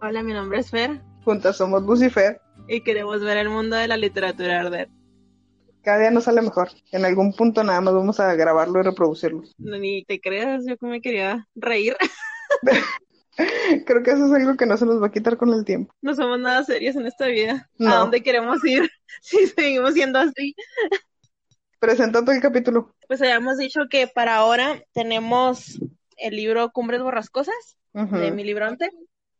Hola, mi nombre es Fer. Juntas somos Lucifer. Y queremos ver el mundo de la literatura arder. Cada día nos sale mejor. En algún punto nada más vamos a grabarlo y reproducirlo. Ni te creas, yo que me quería reír. Creo que eso es algo que no se nos va a quitar con el tiempo. No somos nada serios en esta vida. ¿A dónde queremos ir si seguimos siendo así? Presenta todo el capítulo. Pues habíamos dicho que para ahora tenemos el libro Cumbres Borrascosas de mi libronte.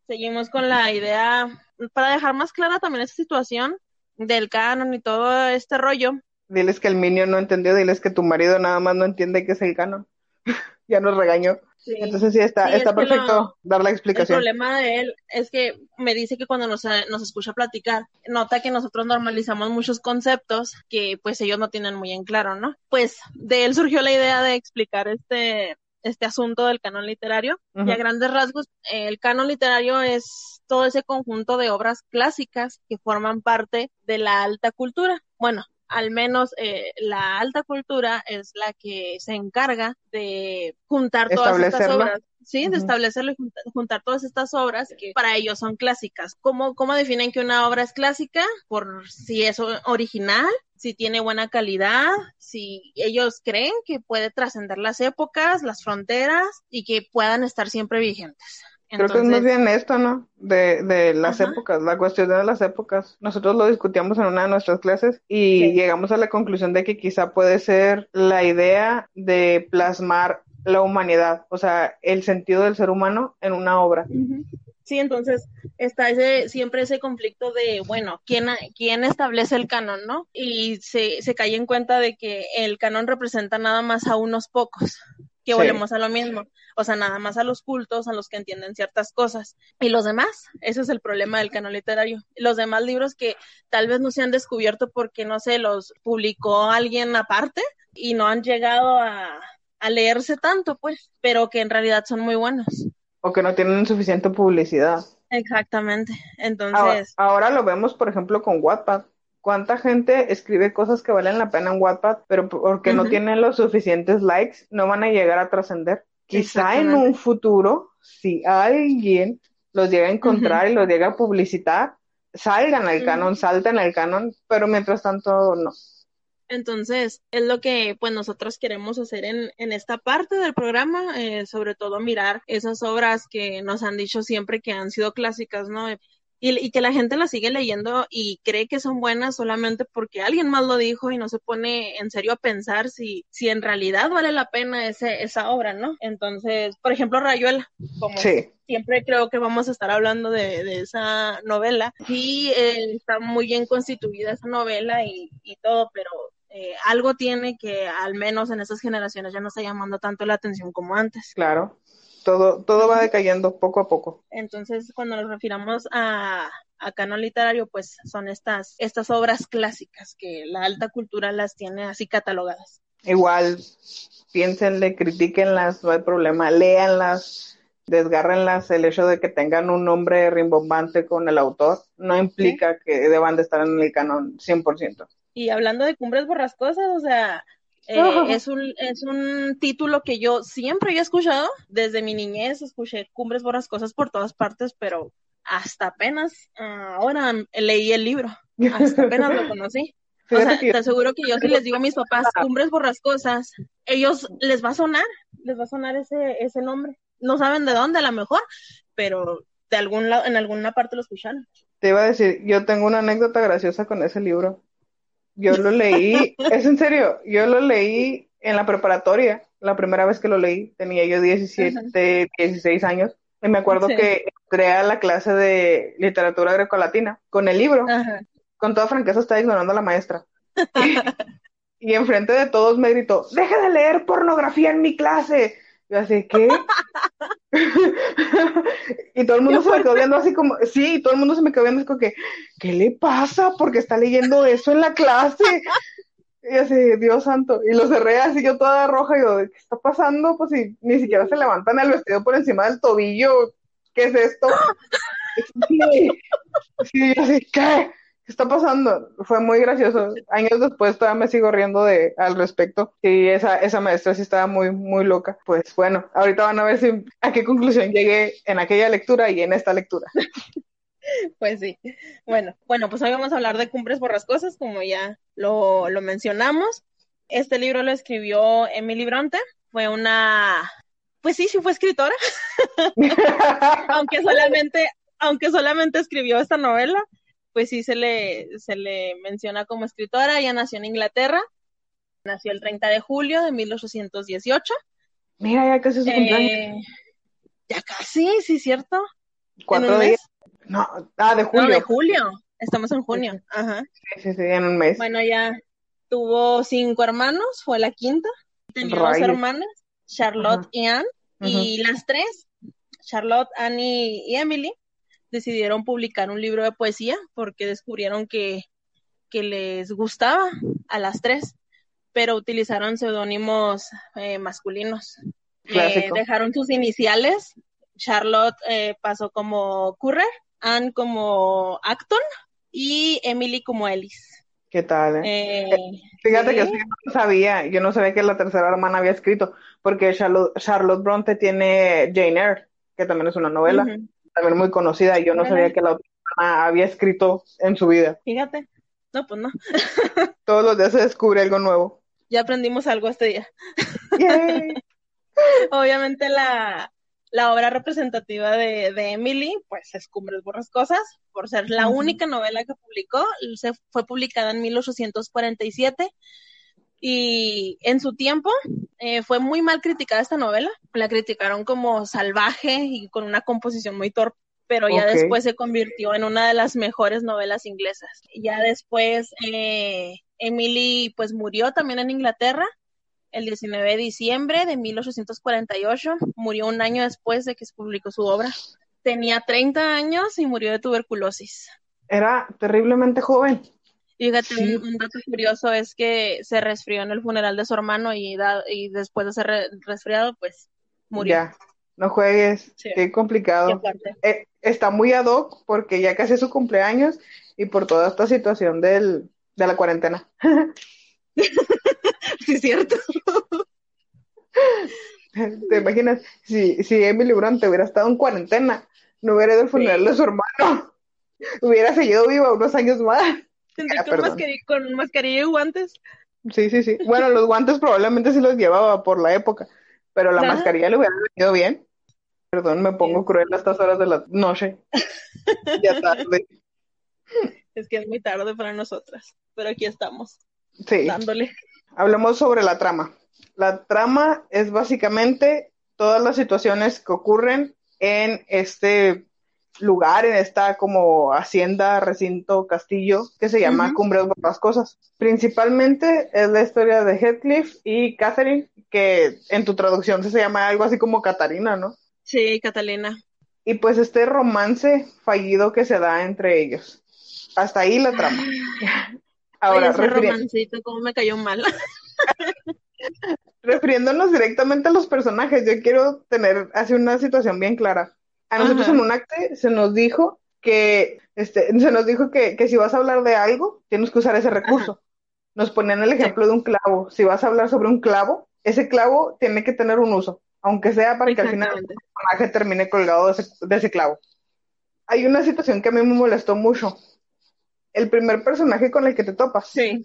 Seguimos con la idea, para dejar más clara también esta situación del canon y todo este rollo. Diles que el Minion no entendió, diles que tu marido nada más no entiende qué es el canon. ya nos regañó. Entonces sí, está, está perfecto dar la explicación. El problema de él es que me dice que cuando nos, nos escucha platicar, nota que nosotros normalizamos muchos conceptos que pues ellos no tienen muy en claro, ¿no? Pues de él surgió la idea de explicar este, este asunto del canon literario. Y a grandes rasgos, el canon literario es todo ese conjunto de obras clásicas que forman parte de la alta cultura. Bueno, al menos eh, la alta cultura es la que se encarga de juntar todas estas obras. Sí, de establecerlo y juntar, todas estas obras que para ellos son clásicas. ¿Cómo, ¿Cómo definen que una obra es clásica? Por si es original, si tiene buena calidad, si ellos creen que puede trascender las épocas, las fronteras y que puedan estar siempre vigentes. Creo que es más bien esto, ¿no? De, de las épocas, la cuestión de las épocas. Nosotros lo discutíamos en una de nuestras clases y llegamos a la conclusión de que quizá puede ser la idea de plasmar la humanidad, o sea, el sentido del ser humano en una obra. Sí, entonces está ese, siempre ese conflicto de, bueno, ¿quién, quién establece el canon, no? Y se, se cae en cuenta de que el canon representa nada más a unos pocos que volvemos a lo mismo. O sea, nada más a los cultos, a los que entienden ciertas cosas. Y los demás, ese es el problema del canon literario. Los demás libros que tal vez no se han descubierto porque, no sé, los publicó alguien aparte y no han llegado a, leerse tanto, pues, pero que en realidad son muy buenos. O que no tienen suficiente publicidad. Exactamente. Entonces. ahora lo vemos, por ejemplo, con Wattpad cuánta gente escribe cosas que valen la pena en Wattpad, pero porque no tienen los suficientes likes, no van a llegar a trascender. Quizá en un futuro, si alguien los llega a encontrar y los llega a publicitar, salgan al canon, salten al canon, pero mientras tanto no. Entonces, es lo que pues nosotros queremos hacer en, en esta parte del programa, eh, sobre todo mirar esas obras que nos han dicho siempre que han sido clásicas, ¿no? y, que la gente la sigue leyendo y cree que son buenas solamente porque alguien más lo dijo y no se pone en serio a pensar si, si en realidad vale la pena ese, esa obra, ¿no? Entonces, por ejemplo, Rayuela, como siempre creo que vamos a estar hablando de, de esa novela, y eh, está muy bien constituida esa novela y, y todo, pero eh, algo tiene que al menos en esas generaciones ya no está llamando tanto la atención como antes. Claro todo, todo va decayendo poco a poco. Entonces, cuando nos refiramos a, a canon literario, pues son estas, estas obras clásicas que la alta cultura las tiene así catalogadas. Igual, piénsenle, critiquenlas, no hay problema, léanlas, desgárrenlas. El hecho de que tengan un nombre rimbombante con el autor no implica que deban de estar en el canon 100%. Y hablando de cumbres borrascosas, o sea, eh, es, un, es un título que yo siempre he escuchado, desde mi niñez escuché Cumbres Borrascosas por todas partes, pero hasta apenas ah, ahora leí el libro, hasta apenas lo conocí. O sea, te aseguro que yo si les digo a mis papás Cumbres Borrascosas, ellos les va a sonar, les va a sonar ese, ese nombre. No saben de dónde a lo mejor, pero de algún lado, en alguna parte lo escucharon. Te iba a decir, yo tengo una anécdota graciosa con ese libro. Yo lo leí, es en serio, yo lo leí en la preparatoria, la primera vez que lo leí, tenía yo 17, 16 años, y me acuerdo que entré a la clase de literatura grecolatina con el libro. Con toda franqueza estaba ignorando a la maestra. y enfrente de todos me gritó, deje de leer pornografía en mi clase. Yo así, ¿qué? y todo el mundo se me quedó viendo así como, sí, todo el mundo se me quedó viendo así como que, ¿qué le pasa? Porque está leyendo eso en la clase. Y así, Dios santo. Y lo cerré así yo toda roja y yo, ¿qué está pasando? Pues si ni siquiera se levantan el vestido por encima del tobillo. ¿Qué es esto? Sí, sí, así, ¿qué? ¿Qué está pasando? Fue muy gracioso. Años después todavía me sigo riendo de al respecto. Y esa, esa maestra sí estaba muy, muy loca. Pues bueno, ahorita van a ver si a qué conclusión llegué en aquella lectura y en esta lectura. Pues sí. Bueno, bueno, pues hoy vamos a hablar de Cumbres Borrascosas, como ya lo, lo mencionamos. Este libro lo escribió Emily Bronte. Fue una, pues sí, sí fue escritora. aunque solamente, aunque solamente escribió esta novela, pues sí se le, se le menciona como escritora. Ella nació en Inglaterra, nació el 30 de julio de 1818. Mira, ya casi es su cumpleaños. Eh, ya casi, sí, cierto. Cuatro días. No, ah, de No, julio. de julio. Estamos en junio. Ajá. Sí, sí, sí, en un mes. Bueno, ya tuvo cinco hermanos, fue la quinta. Tenía dos hermanas, Charlotte Ajá. y Anne. Y las tres, Charlotte, Annie y Emily, decidieron publicar un libro de poesía porque descubrieron que, que les gustaba a las tres, pero utilizaron seudónimos eh, masculinos. Eh, dejaron sus iniciales. Charlotte eh, pasó como Currer, Anne como Acton y Emily como Ellis. ¿Qué tal? eh? Eh, Fíjate que sí. yo no sabía, yo no sabía que la tercera hermana había escrito, porque Charlotte, Charlotte Bronte tiene Jane Eyre, que también es una novela. También muy conocida, y yo no Bueno. sabía que la había escrito en su vida. Fíjate. No, pues no. Todos los días se descubre algo nuevo. Ya aprendimos algo este día. Yay. Obviamente la, la obra representativa de, de Emily, pues es Cumbres Borrascosas, por ser la única novela que publicó. Se fue publicada en 1847 y en su tiempo eh, fue muy mal criticada esta novela. La criticaron como salvaje y con una composición muy torpe. Pero ya después se convirtió en una de las mejores novelas inglesas. Ya después eh, Emily pues murió también en Inglaterra el 19 de diciembre de 1848. Murió un año después de que se publicó su obra. Tenía 30 años y murió de tuberculosis. Era terriblemente joven. Fíjate, Sí. un, un dato curioso es que se resfrió en el funeral de su hermano y, da- y después de ser re- resfriado, pues murió. Ya, no juegues, Sí. qué complicado. Eh, está muy ad hoc porque ya casi es su cumpleaños y por toda esta situación del, de la cuarentena. Sí, cierto. ¿Te imaginas? Si, si Emily Bronte hubiera estado en cuarentena, no hubiera ido al funeral de su hermano, hubiera seguido viva unos años más. Ah, con, mascarilla, con mascarilla y guantes. Sí, sí, sí. Bueno, los guantes probablemente sí los llevaba por la época, pero la mascarilla le hubiera venido bien. Perdón, me pongo cruel a estas horas de la noche. Ya tarde. Es que es muy tarde para nosotras, pero aquí estamos, Sí. dándole. Hablemos sobre la trama. La trama es básicamente todas las situaciones que ocurren en este lugar, en esta como hacienda, recinto, castillo, que se llama Ujú. Cumbres Borrascosas. Principalmente es la historia de Heathcliff y Catherine, que en tu traducción se llama algo así como Catarina, ¿no? Sí, Catalina. Y pues este romance fallido que se da entre ellos. Hasta ahí la trama. Ahora, Oye, ese refiri- romancito, cómo me cayó mal. refiriéndonos directamente a los personajes, yo quiero tener así una situación bien clara. A nosotros Ajá. en un acte se nos dijo que, este, se nos dijo que, que si vas a hablar de algo, tienes que usar ese recurso. Nos ponían el ejemplo de un clavo. Si vas a hablar sobre un clavo, ese clavo tiene que tener un uso, aunque sea para que al final el personaje termine colgado de ese, de ese clavo. Hay una situación que a mí me molestó mucho. El primer personaje con el que te topas Sí.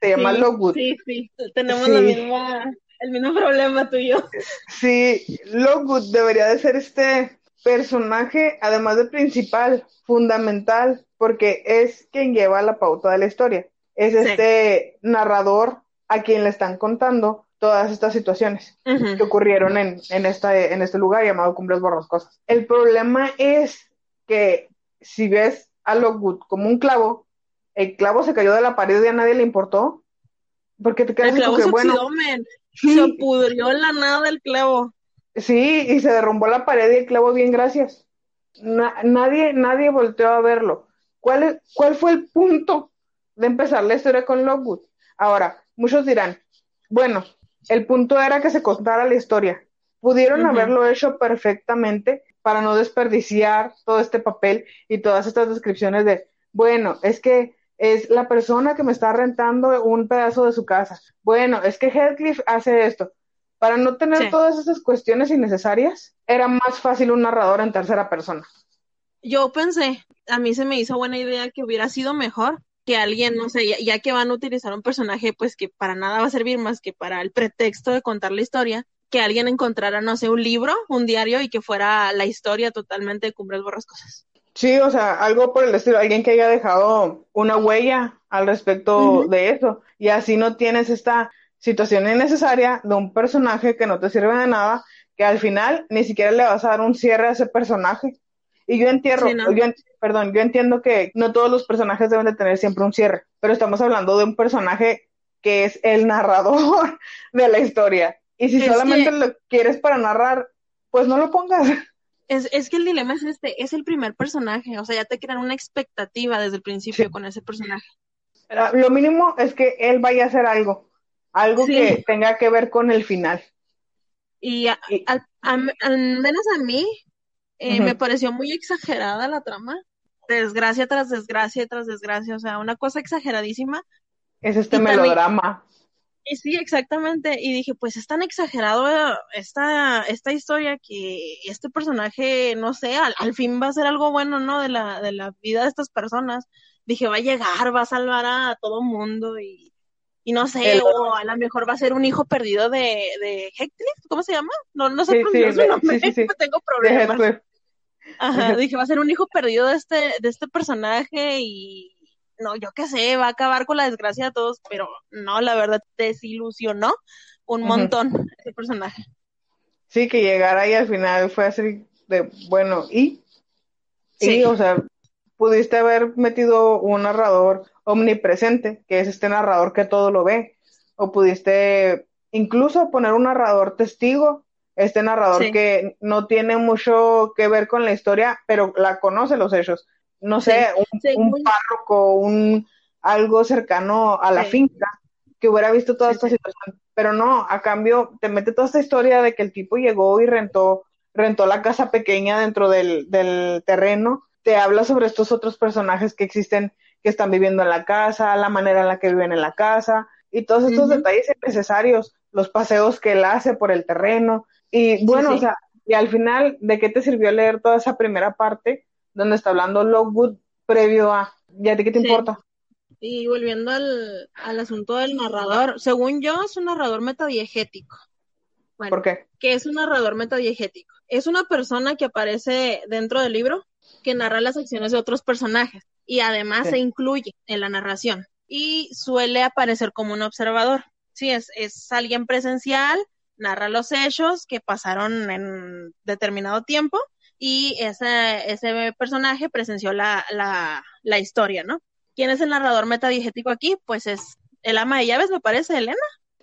se llama sí, Lockwood. Sí, sí, tenemos Sí. la misma, el mismo problema tú y yo. Sí, Lockwood debería de ser este personaje, además de principal, fundamental, porque es quien lleva la pauta de la historia. Es Sí. este narrador a quien le están contando todas estas situaciones que ocurrieron en, en, esta, en este lugar llamado Cumbres Borrascosas. El problema es que si ves a Lockwood como un clavo, el clavo se cayó de la pared y a nadie le importó, porque te quedas El clavo se que, bueno, oxidó, men. sí, Se pudrió la nada del clavo. Sí, y se derrumbó la pared y el clavo, bien, gracias. nadie, nadie volteó a verlo. ¿Cuál, es, ¿Cuál fue el punto de empezar la historia con Lockwood? Ahora, muchos dirán, bueno, el punto era que se contara la historia. Pudieron haberlo hecho perfectamente para no desperdiciar todo este papel y todas estas descripciones de, bueno, es que es la persona que me está rentando un pedazo de su casa. Bueno, es que Heathcliff hace esto. Para no tener todas esas cuestiones innecesarias, era más fácil un narrador en tercera persona. Yo pensé, a mí se me hizo buena idea que hubiera sido mejor que alguien, no sé, ya, que van a utilizar un personaje, pues que para nada va a servir más que para el pretexto de contar la historia, que alguien encontrara, no sé, un libro, un diario y que fuera la historia totalmente de Cumbres Borrascosas. Sí, o sea, algo por el estilo, alguien que haya dejado una huella al respecto de eso. Y así no tienes esta situación innecesaria de un personaje que no te sirve de nada, que al final ni siquiera le vas a dar un cierre a ese personaje. Y yo entierro, yo, perdón, yo entiendo que no todos los personajes deben de tener siempre un cierre, pero estamos hablando de un personaje que es el narrador de la historia. Y si solamente lo quieres para narrar, pues no lo pongas. Es, es, que el dilema es este, es el primer personaje, o sea, ya te crean una expectativa desde el principio con ese personaje. Lo mínimo es que él vaya a hacer algo, algo que tenga que ver con el final. Y, al, menos a mí eh, me pareció muy exagerada la trama, desgracia tras desgracia tras desgracia, o sea, una cosa exageradísima. Es este melodrama. Y sí, exactamente. Y dije, pues es tan exagerado esta, esta historia que este personaje, no sé, al, fin va a ser algo bueno, ¿no? De la, de la vida de estas personas. Dije, va a llegar, va a salvar a todo mundo y, y no sé, o a lo mejor va a ser un hijo perdido de, de Heathcliff, ¿cómo se llama? No, no sé sí, su nombre, tengo problemas. Ajá, dije, va a ser un hijo perdido de este, de este personaje y no, yo qué sé, va a acabar con la desgracia de todos, pero no, la verdad, desilusionó un montón ese personaje. Sí, que llegara y al final fue así de, bueno, ¿y? Sí. o sea, pudiste haber metido un narrador omnipresente, que es este narrador que todo lo ve, o pudiste incluso poner un narrador testigo, este narrador que no tiene mucho que ver con la historia, pero la conoce los hechos. No sé, un, párroco, un algo cercano a la finca que hubiera visto toda esta situación. Pero no, a cambio te mete toda esta historia de que el tipo llegó y rentó, rentó la casa pequeña dentro del, del terreno. Te habla sobre estos otros personajes que existen, que están viviendo en la casa, la manera en la que viven en la casa, y todos estos detalles necesarios, los paseos que él hace por el terreno. Y bueno, o sea, y al final, ¿de qué te sirvió leer toda esa primera parte donde está hablando Lockwood previo a, ¿ya de qué te importa? Y volviendo al, asunto del narrador, según yo es un narrador metadiegético. ¿Por qué? Que es un narrador metadiegético. Es una persona que aparece dentro del libro que narra las acciones de otros personajes y además se incluye en la narración y suele aparecer como un observador. Sí, es, es alguien presencial, narra los hechos que pasaron en determinado tiempo y ese, ese personaje presenció la, la, la historia, ¿no? ¿Quién es el narrador metadiegético aquí? Pues es el ama de llaves, me parece, Elena.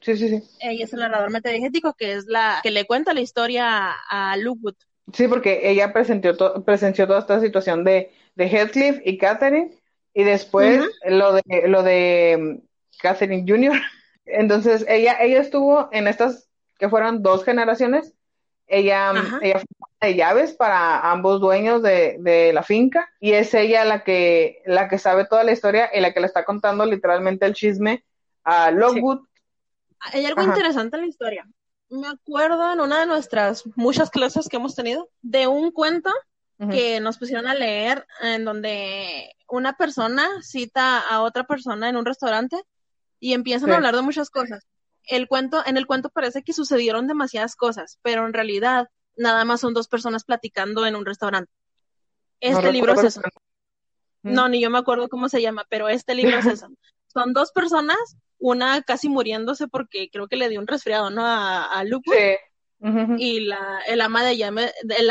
Sí, sí, sí. Ella es el narrador metadiegético que es la que le cuenta la historia a, Lukewood. Sí, porque ella presenció, presenció toda esta situación de, de Heathcliff y Catherine y después lo de lo de mm, Catherine Jr. Entonces ella ella estuvo en estas que fueron dos generaciones. Ella, ella de llaves para ambos dueños de, la finca y es ella la que, la que sabe toda la historia y la que le está contando literalmente el chisme a Lockwood. Hay algo interesante en la historia. Me acuerdo en una de nuestras muchas clases que hemos tenido de un cuento que nos pusieron a leer en donde una persona cita a otra persona en un restaurante y empiezan a hablar de muchas cosas. El cuento, en el cuento parece que sucedieron demasiadas cosas, pero en realidad nada más son dos personas platicando en un restaurante. Este libro es eso. No, ni yo me acuerdo cómo se llama, pero este libro es eso. Son dos personas, una casi muriéndose porque creo que le dio un resfriado, ¿no? A, a Luke. Y la, el ama de llaves, el,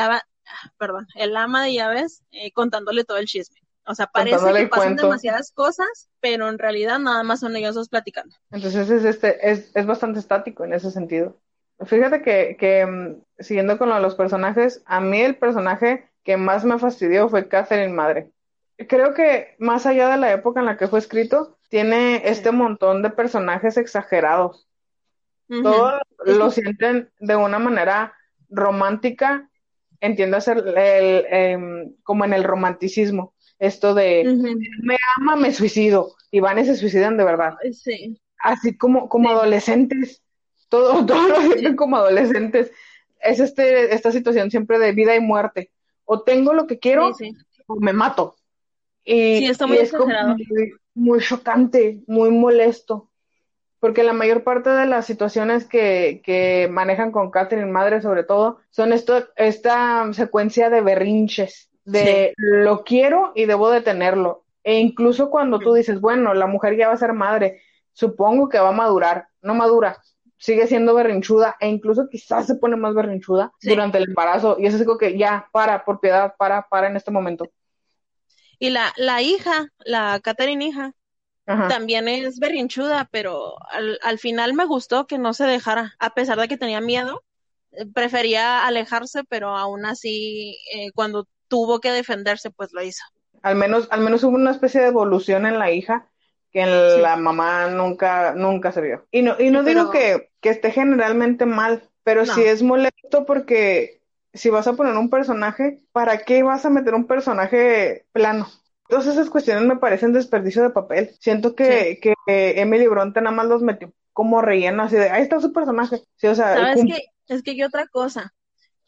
perdón, el ama de llaves eh, contándole todo el chisme. O sea, parece que pasan demasiadas cosas, pero en realidad nada más son ellos dos platicando. Entonces es, este, es, es bastante estático en ese sentido. Fíjate que, que mm, siguiendo con los personajes, a mí el personaje que más me fastidió fue Catherine Madre. Creo que más allá de la época en la que fue escrito, tiene este montón de personajes exagerados. Todos lo sienten de una manera romántica, entiéndase el, em, como en el romanticismo. Esto de me ama, me suicido. Y van y se suicidan de verdad. Sí. Así como, como adolescentes. Todo, todo lo sienten como adolescentes. Es este, esta situación siempre de vida y muerte o tengo lo que quiero o me mato. Y, sí, está muy es muy, chocante, muy molesto. Porque la mayor parte de las situaciones que, que manejan con Catherine Madre, sobre todo, son esto, esta secuencia de berrinches, de lo quiero y debo de tenerlo. E incluso cuando tú dices, bueno, la mujer ya va a ser madre, supongo que va a madurar, no madura, sigue siendo berrinchuda e incluso quizás se pone más berrinchuda durante el embarazo y eso es algo que ya, para, por piedad, para, para en este momento. Y la, la hija, la Catherine hija, también es berrinchuda, pero al, al final me gustó que no se dejara, a pesar de que tenía miedo, eh, prefería alejarse, pero aún así, eh, cuando tuvo que defenderse, pues lo hizo. Al menos, al menos hubo una especie de evolución en la hija que la mamá nunca, nunca se vio. Y no, y no digo que, que, esté generalmente mal, pero sí es molesto porque si vas a poner un personaje, ¿para qué vas a meter un personaje plano? Todas esas cuestiones me parecen desperdicio de papel. Siento que, que Emily Bronte nada más los metió como relleno, así de, ahí está su personaje. Sí, o sea, ¿Sabes qué? Es que hay otra cosa.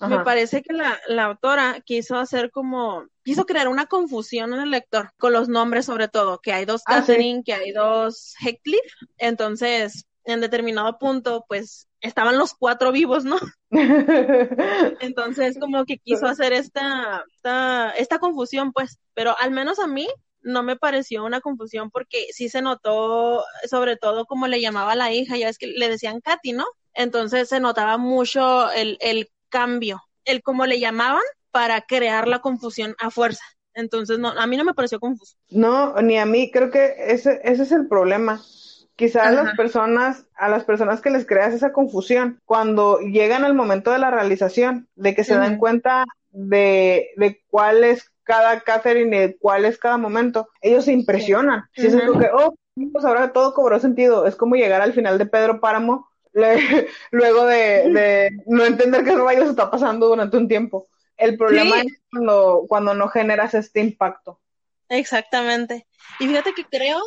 Me parece que la, la, autora quiso hacer como, quiso crear una confusión en el lector, con los nombres sobre todo, que hay dos ah, Catherine, que hay dos Heathcliff, entonces en determinado punto, pues estaban los cuatro vivos, ¿no? Entonces, como que quiso hacer esta, esta, esta confusión, pues, pero al menos a mí no me pareció una confusión porque sí se notó, sobre todo como le llamaba a la hija, ya es que le decían Katy, ¿no? Entonces se notaba mucho el, el cambio, el cómo le llamaban para crear la confusión a fuerza. Entonces, no, a mí no me pareció confuso. No, ni a mí, creo que ese, ese es el problema. Quizás a las personas, a las personas que les creas esa confusión, cuando llegan al momento de la realización, de que se dan cuenta de, de cuál es cada Catherine y de cuál es cada momento, ellos se impresionan. Si es algo que, oh, pues ahora todo cobró sentido. Es como llegar al final de Pedro Páramo luego de, no entender qué rayos está pasando durante un tiempo. El problema es cuando, cuando no generas este impacto. Exactamente. Y fíjate que creo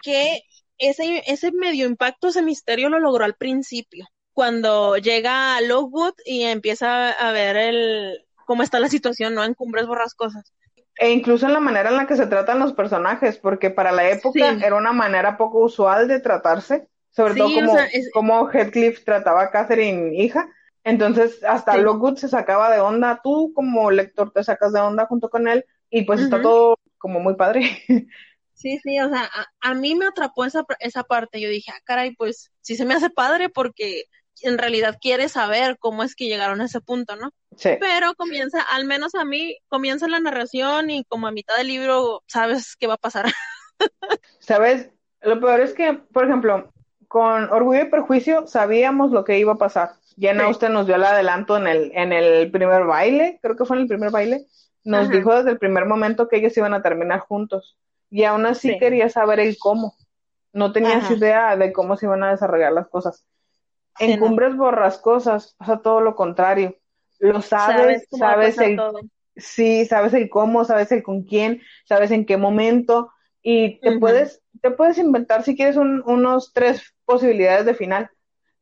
que ese, ese medio impacto, ese misterio lo logró al principio, cuando llega a Lockwood y empieza a ver el cómo está la situación, ¿no? En Cumbres Borrascosas. E incluso en la manera en la que se tratan los personajes, porque para la época era una manera poco usual de tratarse sobre todo como, como Heathcliff trataba a Catherine hija. Entonces, hasta Lockwood se sacaba de onda. Tú, como lector, te sacas de onda junto con él y pues está todo como muy padre. Sí, sí, o sea, a, mí me atrapó esa, esa parte. Yo dije, ah, caray, pues sí se me hace padre porque en realidad quiere saber cómo es que llegaron a ese punto, ¿no? Sí. Pero comienza, al menos a mí, comienza la narración y como a mitad del libro sabes qué va a pasar. ¿Sabes? Lo peor es que, por ejemplo, con Orgullo y Perjuicio sabíamos lo que iba a pasar. Jane Austen nos dio el adelanto en el, en el primer baile, creo que fue en el primer baile. Nos dijo desde el primer momento que ellos iban a terminar juntos. Y aún así quería saber el cómo. No tenías idea de cómo se iban a desarrollar las cosas. En Cumbres Borrascosas pasa todo lo contrario. Lo sabes, sabes, el, sí, sabes el cómo, sabes el con quién, sabes en qué momento, y te puedes te puedes inventar si quieres unos tres posibilidades de final,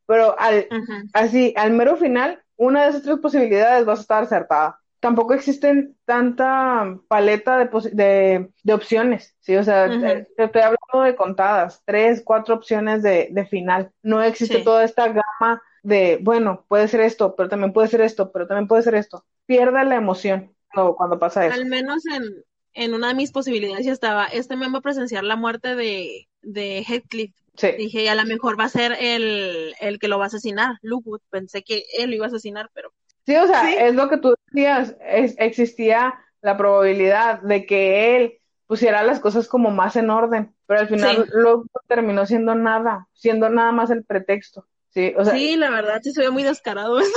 pero al así al mero final una de esas tres posibilidades vas a estar acertada. Tampoco existen tanta paleta de, de, opciones, ¿sí? O sea, te, estoy hablando de contadas, tres, cuatro opciones de, de final. No existe toda esta gama de, bueno, puede ser esto, pero también puede ser esto, pero también puede ser esto. Pierda la emoción cuando, cuando pasa eso. Al menos en, en una de mis posibilidades ya estaba, este me va a presenciar la muerte de, de Heathcliff. Sí. Dije, a lo mejor va a ser el, el que lo va a asesinar, Lookwood. Pensé que él lo iba a asesinar, pero... Sí, o sea, es lo que tú decías, es, existía la probabilidad de que él pusiera las cosas como más en orden, pero al final Lookwood terminó siendo nada, siendo nada más el pretexto. Sí, o sea, sí, la verdad, sí se ve muy descarado eso.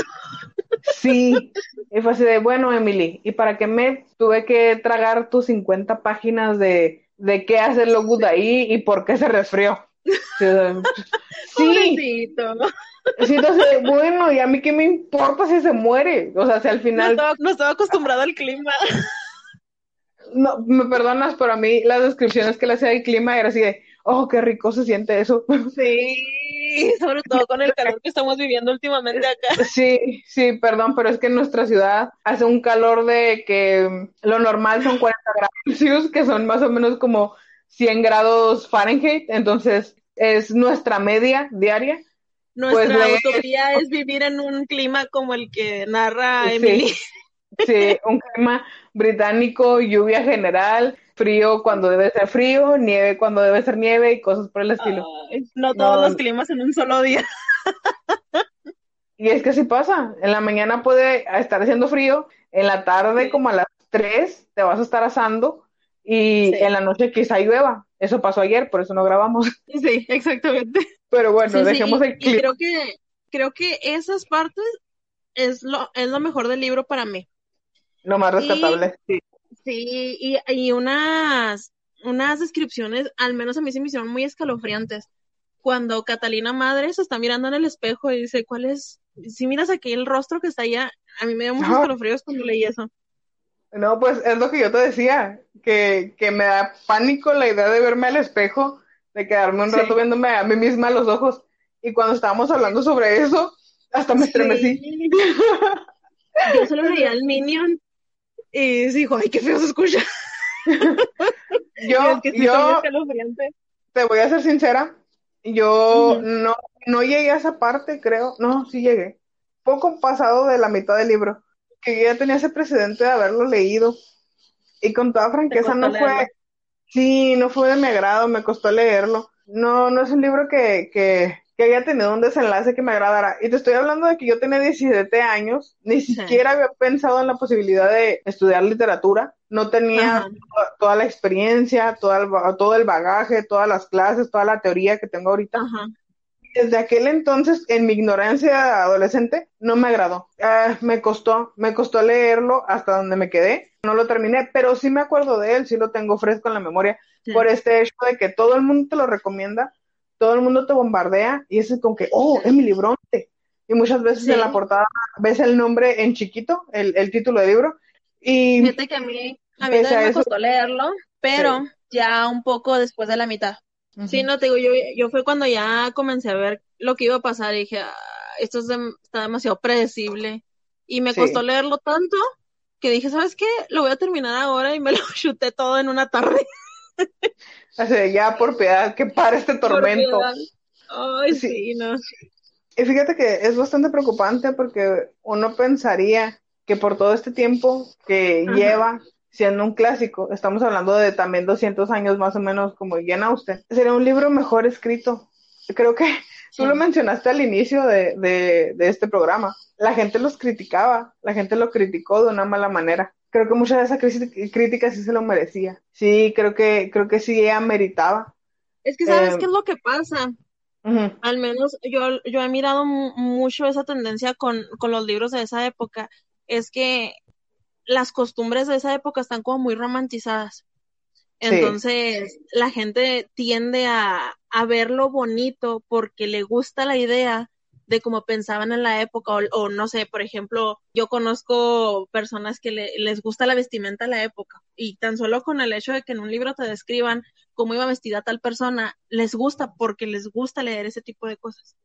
Sí, y fue así de, bueno, Emily, ¿y para qué me tuve que tragar tus 50 páginas de, de qué hace Lockwood ahí y por qué se resfrió? Sí, sí, Pobrecito. Sí, entonces, bueno, ¿y a mí qué me importa si se muere? O sea, si al No final, estaba, no estaba acostumbrado al clima. no, me perdonas, pero a mí las descripciones que le hacía del clima era así de, oh, qué rico se siente eso. Sí, sobre todo con el calor que estamos viviendo últimamente acá. Sí, sí, perdón, pero es que en nuestra ciudad hace un calor de que lo normal son 40 grados Celsius, que son más o menos como 100 grados Fahrenheit, entonces es nuestra media diaria. Nuestra Pues, utopía es vivir en un clima como el que narra. Emily. Sí, un clima británico, lluvia general, frío cuando debe ser frío, nieve cuando debe ser nieve y cosas por el estilo. No todos No. los climas en un solo día. Y es que sí pasa, en la mañana puede estar haciendo frío, en la tarde Sí. como a las 3 te vas a estar asando y Sí. en la noche quizá llueva. Eso pasó ayer, por eso no grabamos. Sí, exactamente. Pero bueno, Sí, dejemos y, el y clima. creo que creo que esas partes es lo es lo mejor del libro para mí. Lo más y- rescatable. Sí. Sí, y, y unas unas descripciones, al menos a mí se me hicieron muy escalofriantes. Cuando Catalina Madre se está mirando en el espejo y dice, ¿cuál es? Si miras aquí el rostro que está allá, a mí me dio muchos escalofríos cuando leí eso. No, pues es lo que yo te decía, que, que me da pánico la idea de verme al espejo, de quedarme un Sí. rato viéndome a mí misma a los ojos. Y cuando estábamos hablando sobre eso, hasta me estremecí. Sí. Yo se lo leí al Minion y dijo, ay, qué feo se escucha. Yo, es que yo te voy a ser sincera, yo no, no llegué a esa parte, creo. No, sí llegué. Poco pasado de la mitad del libro, que yo ya tenía ese precedente de haberlo leído. Y con toda franqueza no fue. Sí, no fue de mi agrado, me costó leerlo. No, no es un libro que, que, que haya tenido un desenlace que me agradara. Y te estoy hablando de que yo tenía 17 años, ni siquiera había pensado en la posibilidad de estudiar literatura. No tenía toda, toda la experiencia, toda el todo el bagaje, todas las clases, toda la teoría que tengo ahorita. Ajá. Desde aquel entonces, en mi ignorancia adolescente, no me agradó. Ah, me costó, me costó leerlo hasta donde me quedé. No lo terminé, pero sí me acuerdo de él, sí lo tengo fresco en la memoria, Sí. por este hecho de que todo el mundo te lo recomienda, todo el mundo te bombardea, y es como que, oh, Emily Bronte. Y muchas veces Sí. en la portada ves el nombre en chiquito, el, el título de libro, y Fíjate que a mí, a mí Pese también a me costó leerlo, pero Sí. ya un poco después de la mitad. Sí, no te digo, yo, yo fue cuando ya comencé a ver lo que iba a pasar y dije, "Ah, esto es está demasiado predecible. Y me costó leerlo tanto que dije, ¿sabes qué? Lo voy a terminar ahora y me lo chuté todo en una tarde. así ya por piedad, que para este tormento. Ay, Sí. sí, no. Y fíjate que es bastante preocupante porque uno pensaría que por todo este tiempo que Ajá. lleva siendo un clásico, estamos hablando de también 200 años más o menos como Jane Austen, sería un libro mejor escrito. Creo que tú lo mencionaste al inicio de, de, de este programa. La gente los criticaba, la gente lo criticó de una mala manera. Creo que mucha de esa crítica crítica sí se lo merecía. Sí, creo que, creo que sí ella meritaba. Es que ¿sabes Eh, qué es lo que pasa? Al menos yo, yo he mirado mu- mucho esa tendencia con, con los libros de esa época. Es que las costumbres de esa época están como muy romantizadas. Sí. Entonces, la gente tiende a, a ver lo bonito porque le gusta la idea de cómo pensaban en la época o, o no sé, por ejemplo, yo conozco personas que le- les gusta la vestimenta de la época y tan solo con el hecho de que en un libro te describan cómo iba vestida tal persona, les gusta porque les gusta leer ese tipo de cosas.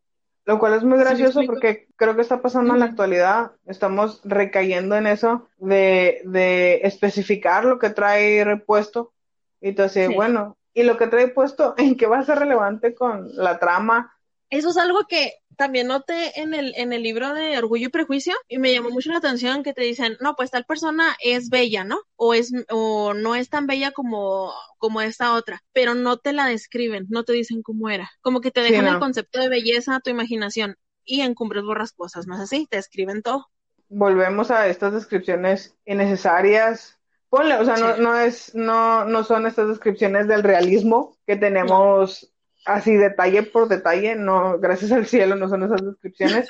Lo cual es muy ¿Sí me gracioso porque creo que está pasando en la actualidad. Estamos recayendo en eso de, de especificar lo que trae repuesto. Y entonces, Sí. bueno, y lo que trae puesto, ¿en qué va a ser relevante con la trama? Eso es algo que también noté en el, en el libro de Orgullo y Prejuicio y me llamó mucho la atención que te dicen, no, pues tal persona es bella, ¿no? O es, o no es tan bella como, como esta otra, pero no te la describen, no te dicen cómo era. Como que te Sí, dejan no. el concepto de belleza a tu imaginación y en Cumbres Borrascosas, no es así, te escriben todo. Volvemos a estas descripciones innecesarias. Ponle, o sea, no, Sí. no es, no, no son estas descripciones del realismo que tenemos así detalle por detalle, no, gracias al cielo no son esas descripciones.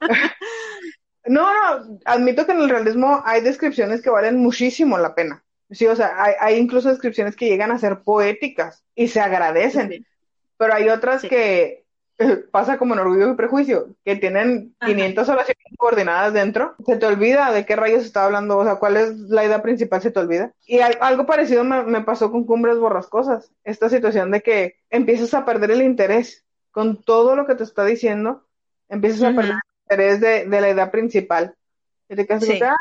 no, no, admito que en el realismo hay descripciones que valen muchísimo la pena. Sí, o sea, hay, incluso descripciones que llegan a ser poéticas y se agradecen, pero hay otras que pasa como en Orgullo y Prejuicio, que tienen 500 oraciones coordinadas dentro, se te olvida de qué rayos está hablando, o sea, cuál es la idea principal, se te olvida. Y algo parecido me, pasó con Cumbres Borrascosas, esta situación de que empiezas a perder el interés con todo lo que te está diciendo, empiezas a perder el interés de, la idea principal. Y te quedas ah,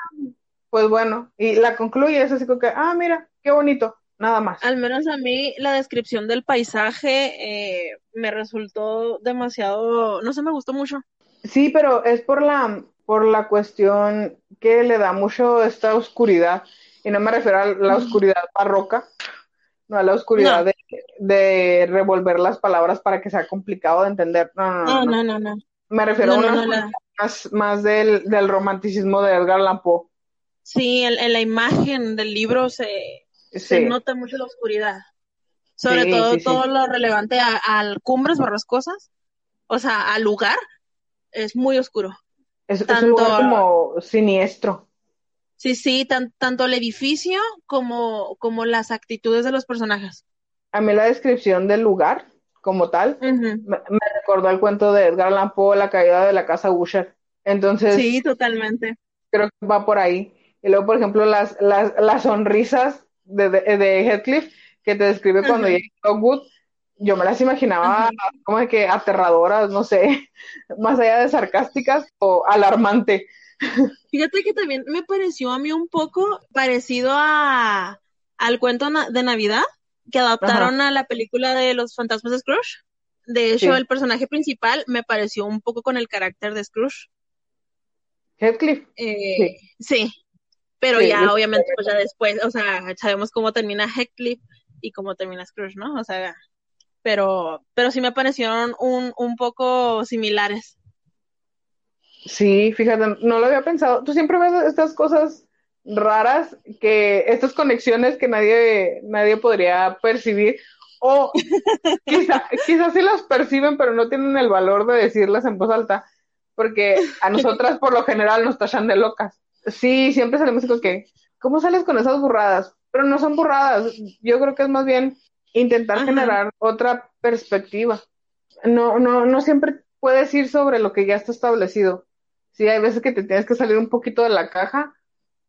pues bueno, y la concluye, es así como que, ah, mira, qué bonito nada más. Al menos a mí la descripción del paisaje eh, me resultó demasiado, no sé, me gustó mucho. Sí, pero es por la, por la cuestión que le da mucho esta oscuridad, y no me refiero a la oscuridad barroca, no a la oscuridad De, revolver las palabras para que sea complicado de entender. No, no, no. no, no, Me refiero a una más, más del, del romanticismo de Edgar Allan Poe. Sí, en, la imagen del libro se, se nota mucho la oscuridad. Sobre todo todo lo relevante a, cumbres borrascosas, o sea, al lugar, es muy oscuro. Es, tanto, un lugar como siniestro. Sí, sí, tanto el edificio como, como las actitudes de los personajes. A mí la descripción del lugar, como tal, me, recordó el cuento de Edgar Allan Poe, La caída de la casa Usher. Entonces. Sí, totalmente. Creo que va por ahí. Y luego, por ejemplo, las, las, las sonrisas de, de, Heathcliff que te describe cuando llega Dogwood, yo me las imaginaba como que aterradoras, no sé, más allá de sarcásticas o alarmante. Fíjate que también me pareció a mí un poco parecido a al cuento de Navidad que adaptaron a la película de los fantasmas de Scrooge. De hecho, el personaje principal me pareció un poco con el carácter de Scrooge. Heathcliff. Eh, sí. Pero ya, obviamente, pues ya después, o sea, sabemos cómo termina Heathcliff y cómo termina Scrooge, ¿no? O sea, pero, pero sí me parecieron un, un poco similares. Sí, fíjate, no lo había pensado. Tú siempre ves estas cosas raras, que estas conexiones que nadie, nadie podría percibir, o quizá, quizás sí las perciben, pero no tienen el valor de decirlas en voz alta, porque a nosotras por lo general nos tachan de locas. Sí, siempre salimos con que, ¿cómo sales con esas burradas? Pero no son burradas. Yo creo que es más bien intentar generar otra perspectiva. No, no, no siempre puedes ir sobre lo que ya está establecido. Sí, hay veces que te tienes que salir un poquito de la caja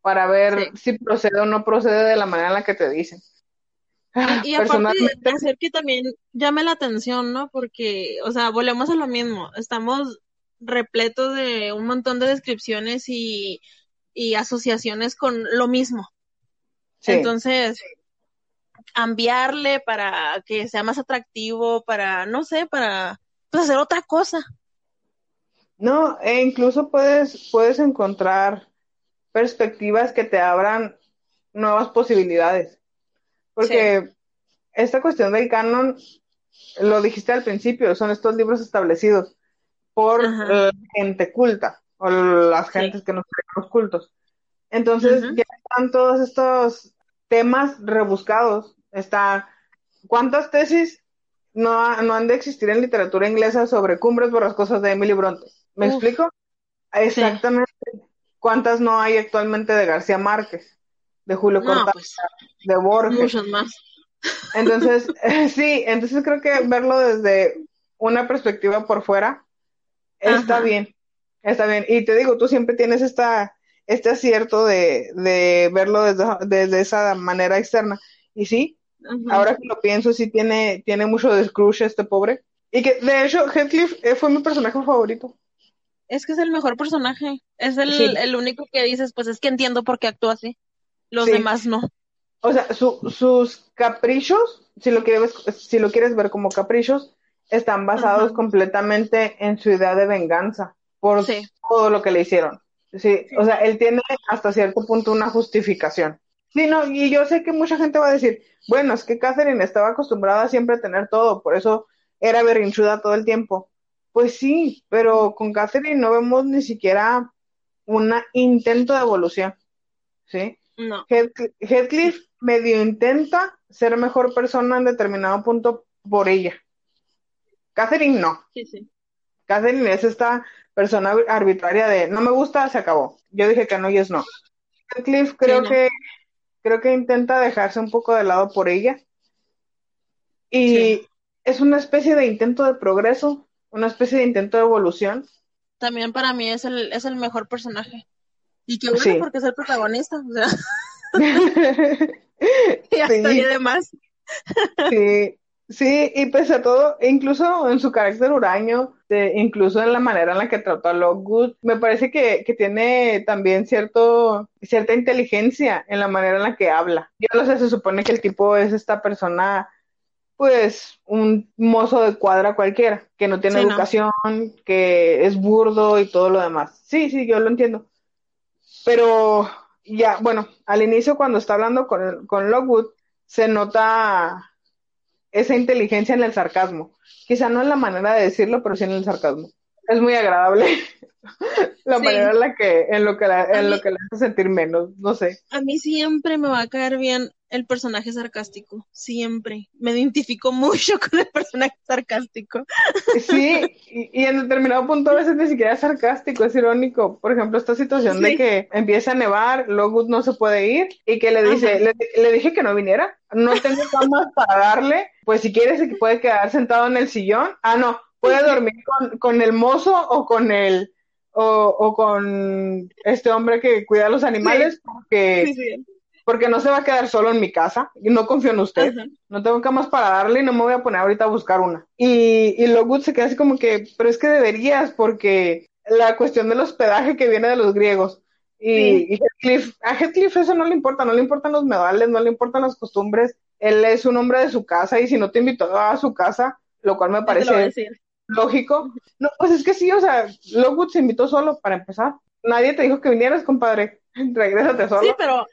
para ver si procede o no procede de la manera en la que te dicen. Y, aparte de hacer que también llame la atención, ¿no? Porque, o sea, volvemos a lo mismo. Estamos repletos de un montón de descripciones y y asociaciones con lo mismo. Entonces, cambiarle para que sea más atractivo, para, no sé, para pues, hacer otra cosa. No, e incluso puedes, puedes encontrar perspectivas que te abran nuevas posibilidades. Porque esta cuestión del canon, lo dijiste al principio, son estos libros establecidos por gente culta o las gentes que nos creen los cultos. Entonces ya están todos estos temas rebuscados. Está, ¿cuántas tesis no, no han de existir en literatura inglesa sobre cumbres borrascosas de Emily Bronte? ¿Me explico? Exactamente. ¿Cuántas no hay actualmente de García Márquez, de Julio Cortázar, pues, de Borges? Muchas más. Entonces, sí, entonces creo que verlo desde una perspectiva por fuera está bien. Está bien. Y te digo, tú siempre tienes esta, este acierto de, de verlo desde, desde, esa manera externa. Y sí, ahora que lo pienso, sí tiene, tiene mucho de Scrooge este pobre. Y que, de hecho, Heathcliff eh, fue mi personaje favorito. Es que es el mejor personaje. Es el, el único que dices, pues es que entiendo por qué actúa así. Los demás no. O sea, su, sus caprichos, si lo, quieres, si lo quieres ver como caprichos, están basados completamente en su idea de venganza por todo lo que le hicieron. Sí, o sea, él tiene hasta cierto punto una justificación. Sí, no, y yo sé que mucha gente va a decir, bueno, es que Catherine estaba acostumbrada siempre a tener todo, por eso era berrinchuda todo el tiempo. Pues sí, pero con Catherine no vemos ni siquiera un intento de evolución. ¿Sí? No. Heathcliff medio intenta ser mejor persona en determinado punto por ella. Catherine no. Sí, sí. Catherine es esta persona arbitraria de no me gusta, se acabó. Yo dije que no y es no. Cliff creo no. que creo que intenta dejarse un poco de lado por ella. Y Sí. es una especie de intento de progreso, una especie de intento de evolución. También para mí es el, es el mejor personaje. Y qué bueno, Sí. porque es el protagonista. O sea, ya Sí. estaría de más. Sí, sí, y pese a todo, incluso en su carácter huraño, de- incluso en la manera en la que trató a Lockwood, me parece que, que tiene también cierto, cierta inteligencia en la manera en la que habla. Yo no sé, se supone que el tipo es esta persona, pues, un mozo de cuadra cualquiera, que no tiene Sí, ¿no? educación, que es burdo y todo lo demás. Sí, sí, yo lo entiendo. Pero ya, bueno, al inicio cuando está hablando con, con Lockwood, se nota esa inteligencia en el sarcasmo. Quizá no en la manera de decirlo, pero sí en el sarcasmo. Es muy agradable la Sí. manera en la que, en lo que la- en lo que le hace sentir menos, no sé. A mí siempre me va a caer bien el personaje sarcástico. Siempre. Me identifico mucho con el personaje sarcástico. Sí, y, y en determinado punto a veces ni siquiera es sarcástico, es irónico. Por ejemplo, esta situación de que empieza a nevar, Lockwood no se puede ir y que le dice, le, le dije que no viniera, no tengo camas para darle, pues si quieres se puede quedar sentado en el sillón. Ah, no, puede dormir con, con el mozo o con el o, o con este hombre que cuida a los animales porque, Sí, sí. porque no se va a quedar solo en mi casa y no confío en usted. Ajá. No tengo camas para darle y no me voy a poner ahorita a buscar una. Y, y Lockwood se queda así como que, pero es que deberías, porque la cuestión del hospedaje que viene de los griegos. Y, y Heathcliff, a Heathcliff eso no le importa, no le importan los medales, no le importan las costumbres. Él es un hombre de su casa y si no te invitó a su casa, lo cual me parece lógico. No, pues es que sí, o sea, Lockwood se invitó solo para empezar. Nadie te dijo que vinieras, compadre. Regrésate solo. Sí, pero,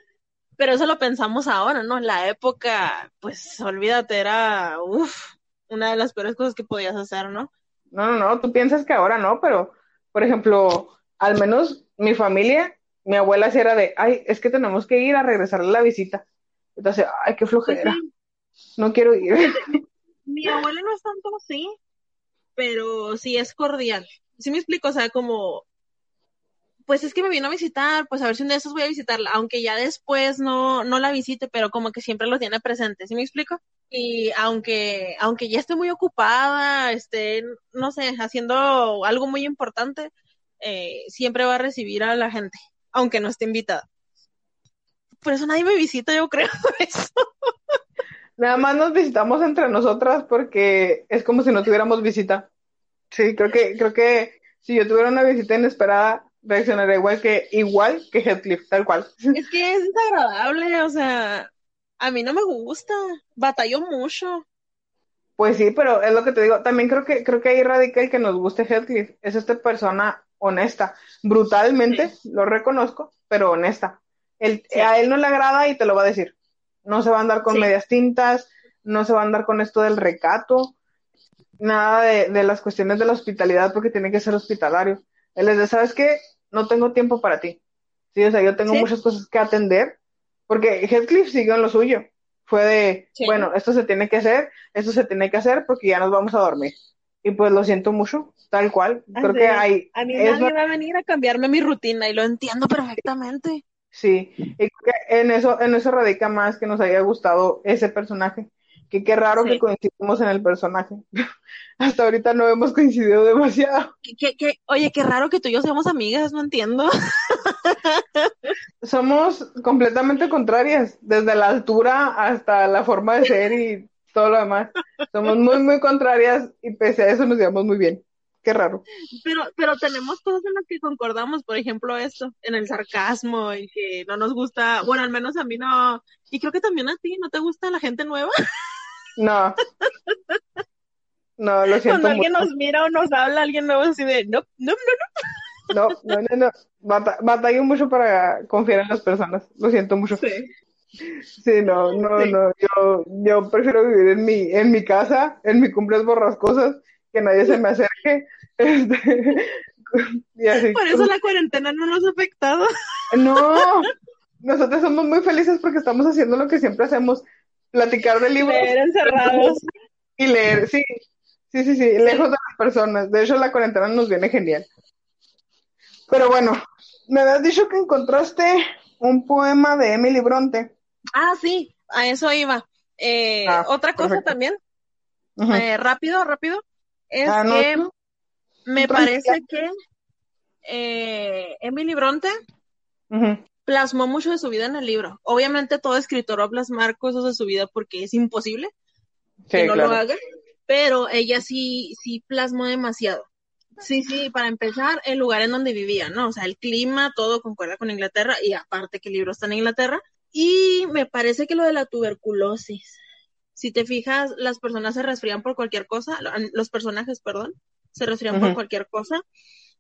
pero eso lo pensamos ahora, ¿no? En la época, pues olvídate, era uf, una de las peores cosas que podías hacer, ¿no? No, no, no, tú piensas que ahora no, pero, por ejemplo, al menos mi familia, mi abuela sí era de, ay, es que tenemos que ir a regresarle la visita. Entonces, ay, qué Pues flojera, sí, no quiero ir. mi abuela no es tanto así, pero sí es cordial. Sí me explico, o sea, como, pues es que me vino a visitar, pues a ver si un día de esos voy a visitarla, aunque ya después no, no la visite, pero como que siempre lo tiene presente, ¿sí me explico? Y aunque, aunque ya esté muy ocupada, esté, no sé, haciendo algo muy importante, eh, siempre va a recibir a la gente, aunque no esté invitada. Por eso nadie me visita, yo creo, eso. Nada más nos visitamos entre nosotras porque es como si no tuviéramos visita. Sí, creo que, creo que si yo tuviera una visita inesperada, reaccionaría igual que, igual que Heathcliff, tal cual. Es que es desagradable, o sea, a mí no me gusta, batallo mucho. Pues sí, pero es lo que te digo. También creo que, creo que ahí radica el que nos guste Heathcliff. Es esta persona honesta. Brutalmente, lo reconozco, pero honesta. Sí. A él no le agrada y te lo va a decir. No se va a andar con Sí. medias tintas, no se va a andar con esto del recato, nada de, de las cuestiones de la hospitalidad porque tiene que ser hospitalario. Él es de, ¿sabes qué? No tengo tiempo para ti. Sí, o sea, yo tengo Sí. muchas cosas que atender porque Heathcliff siguió en lo suyo. Fue de, Sí. bueno, esto se tiene que hacer, esto se tiene que hacer porque ya nos vamos a dormir. Y pues lo siento mucho, tal cual. Creo Así que es. hay, A mí es nadie va a venir a cambiarme mi rutina y lo entiendo perfectamente. Sí, y en eso, en eso radica más que nos haya gustado ese personaje. Que qué raro Sí. que coincidimos en el personaje. Hasta ahorita no hemos coincidido demasiado. Oye, qué raro que tú y yo seamos amigas, no entiendo. Somos completamente contrarias, desde la altura hasta la forma de ser y todo lo demás. Somos muy, muy contrarias y pese a eso nos llevamos muy bien. Qué raro. Pero, pero tenemos cosas en las que concordamos, por ejemplo, esto, en el sarcasmo y que no nos gusta, bueno, al menos a mí no, y creo que también a ti, ¿no te gusta la gente nueva? No. No, lo siento Cuando alguien mucho. nos mira o nos habla, alguien nuevo así de, no, no, no, No, no, no, no. Bata- batallo mucho para confiar en las personas. Lo siento mucho. no. Sí. Sí, no, no, Sí. no. Yo, yo prefiero vivir en mi, en mi casa, en mi cumpleaños borrascosas, que nadie se me acerque. Este, y así. Por eso la cuarentena no nos ha afectado. No, nosotros somos muy felices porque estamos haciendo lo que siempre hacemos, platicar de libros Leer encerrados. y leer, sí, Sí, sí, sí, lejos de las personas. De hecho, la cuarentena nos viene genial. Pero bueno, me habías dicho que encontraste un poema de Emily Bronte. Ah, sí, a eso iba. Eh, ah, otra cosa también, eh, rápido, rápido, es ah, que me parece que eh, Emily Bronte plasmó mucho de su vida en el libro. Obviamente todo escritor va a plasmar cosas de su vida porque es imposible que no lo haga, pero ella sí, sí plasmó demasiado. Sí, sí, para empezar, el lugar en donde vivía, ¿no? O sea, el clima, todo concuerda con Inglaterra y aparte que el libro está en Inglaterra. Y me parece que lo de la tuberculosis. Si te fijas, las personas se resfrían por cualquier cosa, los personajes, perdón, se resfrían por cualquier cosa.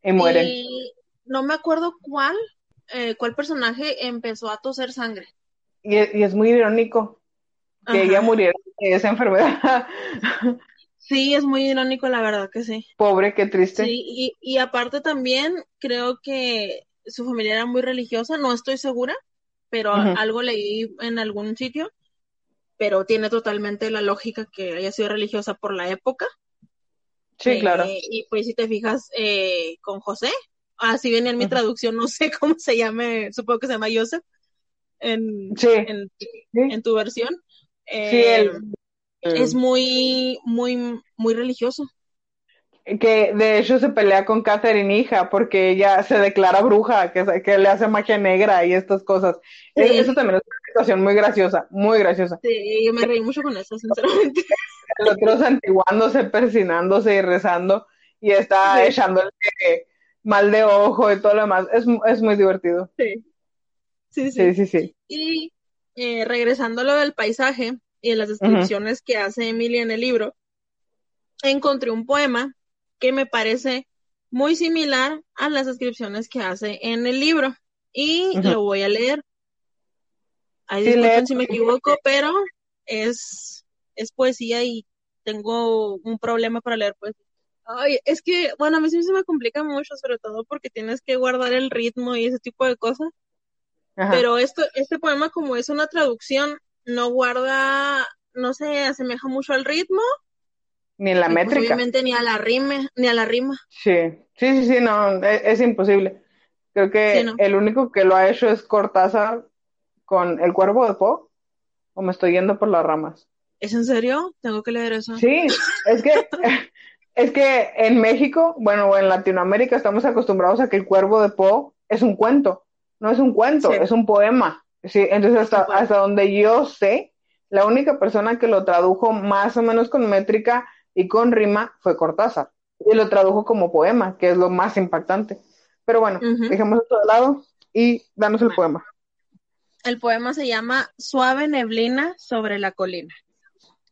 Y mueren. Y no me acuerdo cuál, eh, cuál personaje empezó a toser sangre. Y, es muy irónico que ella muriera de esa enfermedad. Sí, es muy irónico, la verdad que sí. Pobre, qué triste. Sí, y, y aparte también creo que su familia era muy religiosa, no estoy segura, pero algo leí en algún sitio, pero tiene totalmente la lógica que haya sido religiosa por la época. Sí, claro. Eh, y pues si te fijas eh, con José, así viene en mi traducción, no sé cómo se llame, supongo que se llama Joseph en, en, tu versión. sí, eh, es muy, muy, muy religioso. Que de hecho se pelea con Catherine hija porque ella se declara bruja, que, que le hace magia negra y estas cosas. Eso también es una situación muy graciosa, muy graciosa. Sí, yo me reí mucho con eso, sinceramente. El otro santiguándose, persinándose y rezando y está echándole mal de ojo y todo lo demás. Es, es muy divertido. Sí. Sí, sí. sí, sí, Y eh, regresando a lo del paisaje, y en las descripciones que hace Emilia en el libro, encontré un poema que me parece muy similar a las descripciones que hace en el libro. Y lo voy a leer. Ahí disculpen si me equivoco, pero es, es poesía y tengo un problema para leer poesía. Ay, es que, bueno, a mí sí se me complica mucho, sobre todo porque tienes que guardar el ritmo y ese tipo de cosas. Pero esto, este poema, como es una traducción, no guarda, no se asemeja mucho al ritmo. Ni en la pues, métrica. obviamente ni a la rima, ni a la rima. Sí, sí, sí, sí, no, e, es, imposible. Creo que el único que lo ha hecho es Cortázar con El Cuervo de Po, o me estoy yendo por las ramas. ¿Es en serio? Tengo que leer eso. Sí, es que, es que en México, bueno, o en Latinoamérica estamos acostumbrados a que El Cuervo de Po es un cuento. No es un cuento, es un poema. Sí, entonces hasta, hasta donde yo sé, la única persona que lo tradujo más o menos con métrica y con rima fue Cortázar. Y lo tradujo como poema, que es lo más impactante. Pero bueno, dejemos esto de lado y danos el poema. El poema se llama Suave neblina sobre la colina.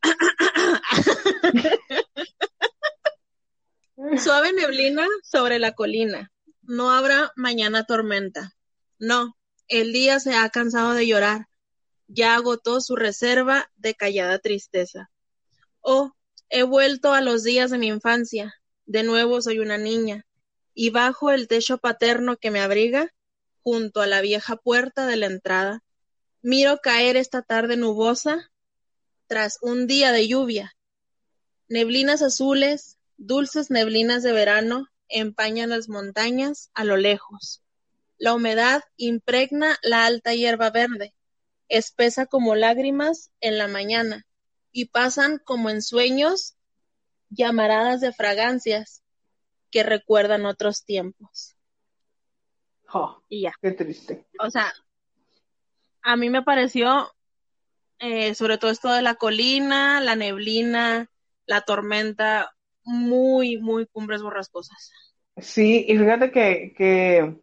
Suave neblina sobre la colina. No habrá mañana tormenta. No, el día se ha cansado de llorar, ya agotó su reserva de callada tristeza. Oh, he vuelto a los días de mi infancia, de nuevo soy una niña, y bajo el techo paterno que me abriga, junto a la vieja puerta de la entrada, miro caer esta tarde nubosa tras un día de lluvia. Neblinas azules, dulces neblinas de verano, empañan las montañas a lo lejos. La humedad impregna la alta hierba verde, espesa como lágrimas en la mañana, y pasan como en sueños llamaradas de fragancias que recuerdan otros tiempos. Oh, y ya. Qué triste. O sea, a mí me pareció, eh, sobre todo esto de la colina, la neblina, la tormenta, muy, muy cumbres borrascosas. Sí, y fíjate que, que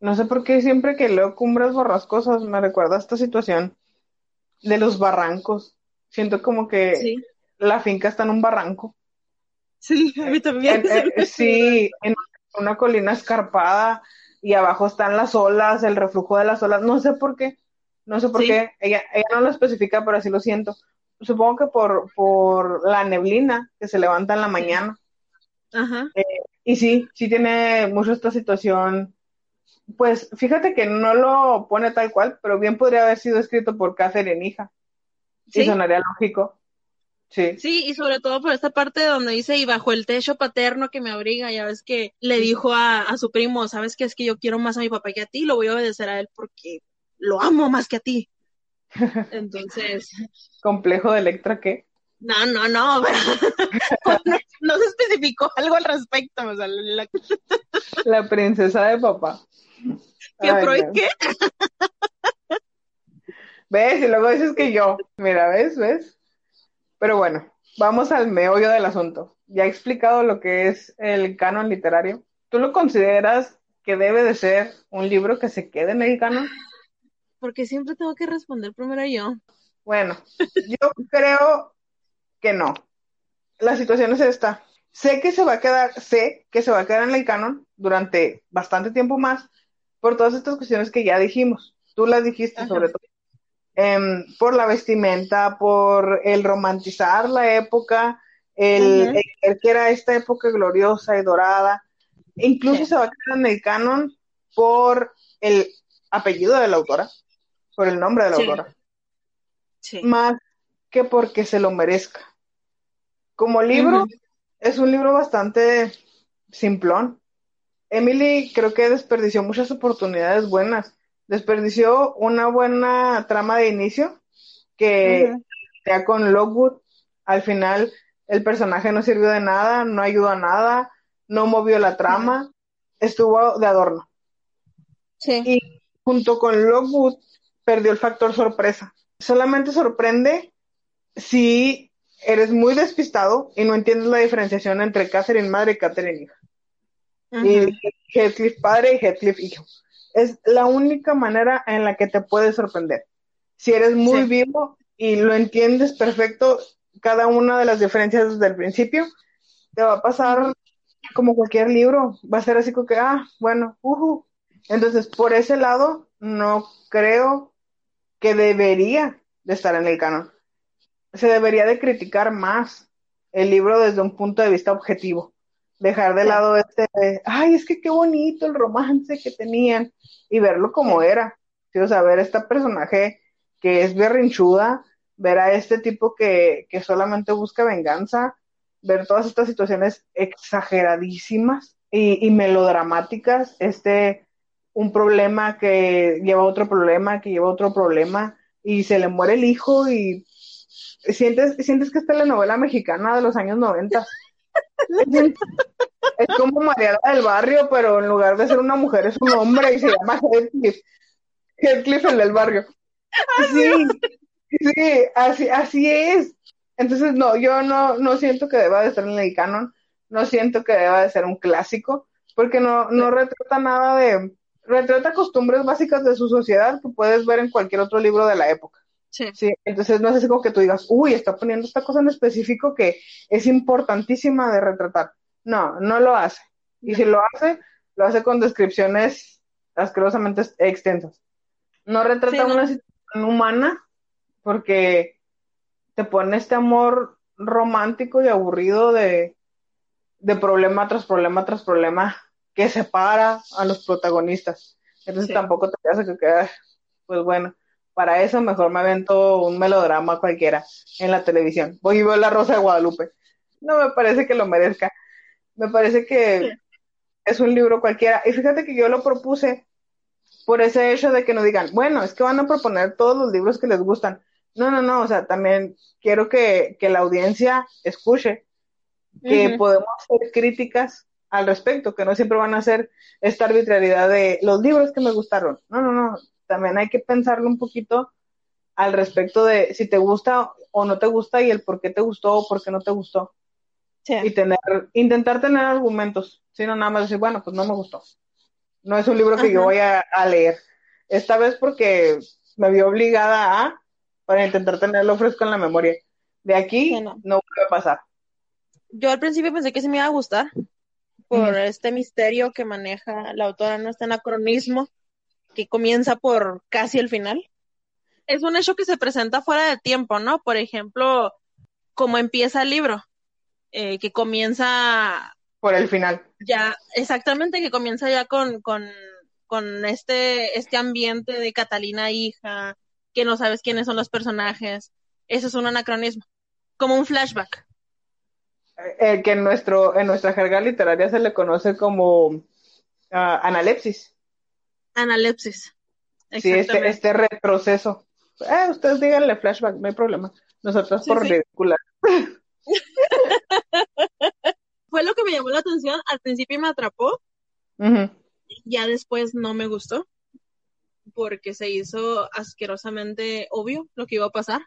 no sé por qué siempre que leo Cumbres Borrascosas me recuerda esta situación de los barrancos. Siento como que la finca está en un barranco. Sí, a mí también. sí, en una colina escarpada y abajo están las olas, el reflujo de las olas. No sé por qué, no sé por qué. Ella, ella no lo especifica, pero así lo siento. Supongo que por, por la neblina que se levanta en la mañana. Ajá. Eh, y sí, sí tiene mucho esta situación pues fíjate que no lo pone tal cual, pero bien podría haber sido escrito por Catherine hija. Sí, sonaría lógico. Sí. Sí, y sobre todo por esta parte donde dice, y bajo el techo paterno que me abriga, ya ves que le dijo a, a su primo, ¿sabes qué? Es que yo quiero más a mi papá que a ti, lo voy a obedecer a él porque lo amo más que a ti. Entonces, Complejo de Electra, ¿qué? no, no, no, no, no se especificó algo al respecto, o sea, la, La princesa de papá. ¿qué Ay, no. qué? ¿Ves? Y luego dices que yo. Mira, ¿ves? ¿Ves? Pero bueno, vamos al meollo del asunto. Ya he explicado lo que es el canon literario. ¿Tú lo consideras que debe de ser un libro que se quede en el canon? Porque siempre tengo que responder primero yo. Bueno, yo creo que no. La situación es esta. Sé que se va a quedar, sé que se va a quedar en el canon durante bastante tiempo más por todas estas cuestiones que ya dijimos. Tú las dijiste Ajá. sobre todo. Em, por la vestimenta, por el romantizar la época, el, el que era esta época gloriosa y dorada. Incluso Sí. se va a quedar en el canon por el apellido de la autora, por el nombre de la Sí. autora Sí. más que porque se lo merezca. Como libro, es un libro bastante simplón. Emily creo que desperdició muchas oportunidades buenas. Desperdició una buena trama de inicio que ya con Lockwood, al final el personaje no sirvió de nada, no ayudó a nada, no movió la trama, estuvo de adorno. Sí. Y junto con Lockwood perdió el factor sorpresa. Solamente sorprende si eres muy despistado y no entiendes la diferenciación entre Catherine madre y Catherine hija. Y Heathcliff padre y Heathcliff hijo. Es la única manera en la que te puede sorprender. Si eres muy Sí. vivo y lo entiendes perfecto, cada una de las diferencias desde el principio, te va a pasar como cualquier libro. Va a ser así como que, ah, bueno, ujú. Entonces, por ese lado, no creo que debería de estar en el canon. Se debería de criticar más el libro desde un punto de vista objetivo. Dejar de lado este, ay, es que qué bonito el romance que tenían y verlo como era. Sí, o sea, ver a este personaje que es berrinchuda, ver a este tipo que, que solamente busca venganza, ver todas estas situaciones exageradísimas y, y melodramáticas, este, un problema que lleva otro problema, que lleva otro problema, y se le muere el hijo y sientes, sientes que es telenovela mexicana de los años 90. Es, como Mariana del Barrio, pero en lugar de ser una mujer es un hombre y se llama Heathcliff. Heathcliff el del barrio. Sí, sí, así, así es. Entonces, no, yo no, no siento que deba de estar en el canon, no siento que deba de ser un clásico, porque no, no retrata nada de, retrata costumbres básicas de su sociedad que puedes ver en cualquier otro libro de la época. Sí. Sí, entonces no es así como que tú digas, uy, está poniendo esta cosa en específico que es importantísima de retratar. No, no lo hace. Y No. si lo hace, lo hace con descripciones asquerosamente extensas. No retrata Sí, no. una situación humana porque te pone este amor romántico y aburrido de, de problema tras problema tras problema que separa a los protagonistas. Entonces Sí. tampoco te hace que quede, pues bueno, para eso mejor me avento un melodrama cualquiera en la televisión. Voy y veo La Rosa de Guadalupe. No me parece que lo merezca. Me parece que es un libro cualquiera. Y fíjate que yo lo propuse por ese hecho de que no digan, bueno, es que van a proponer todos los libros que les gustan. No, no, no, o sea, también quiero que, que la audiencia escuche que podemos hacer críticas al respecto, que no siempre van a ser esta arbitrariedad de los libros que me gustaron. No, no, no, también hay que pensarlo un poquito al respecto de si te gusta o no te gusta y el por qué te gustó o por qué no te gustó. Sí. Y tener, intentar tener argumentos, sino nada más decir, bueno, pues no me gustó. No es un libro que yo voy a, a leer. Esta vez porque me vi obligada a, para intentar tenerlo fresco en la memoria. De aquí Sí, no. a pasar. Yo al principio pensé que sí me iba a gustar por este misterio que maneja la autora, no este anacronismo que comienza por casi el final. Es un hecho que se presenta fuera de tiempo, ¿no? Por ejemplo, como empieza el libro, eh, que comienza Por el final. ya, exactamente, que comienza ya con, con, con este, este ambiente de Catalina hija, que no sabes quiénes son los personajes. Ese es un anacronismo. Como un flashback. El que en, nuestro, en nuestra jerga literaria se le conoce como ah, analepsis. Analepsis. Sí, este, este retroceso. Eh, ustedes díganle flashback, no hay problema. Nosotros por sí. Fue lo que me llamó la atención. Al principio me atrapó. Ya después no me gustó. Porque se hizo asquerosamente obvio lo que iba a pasar.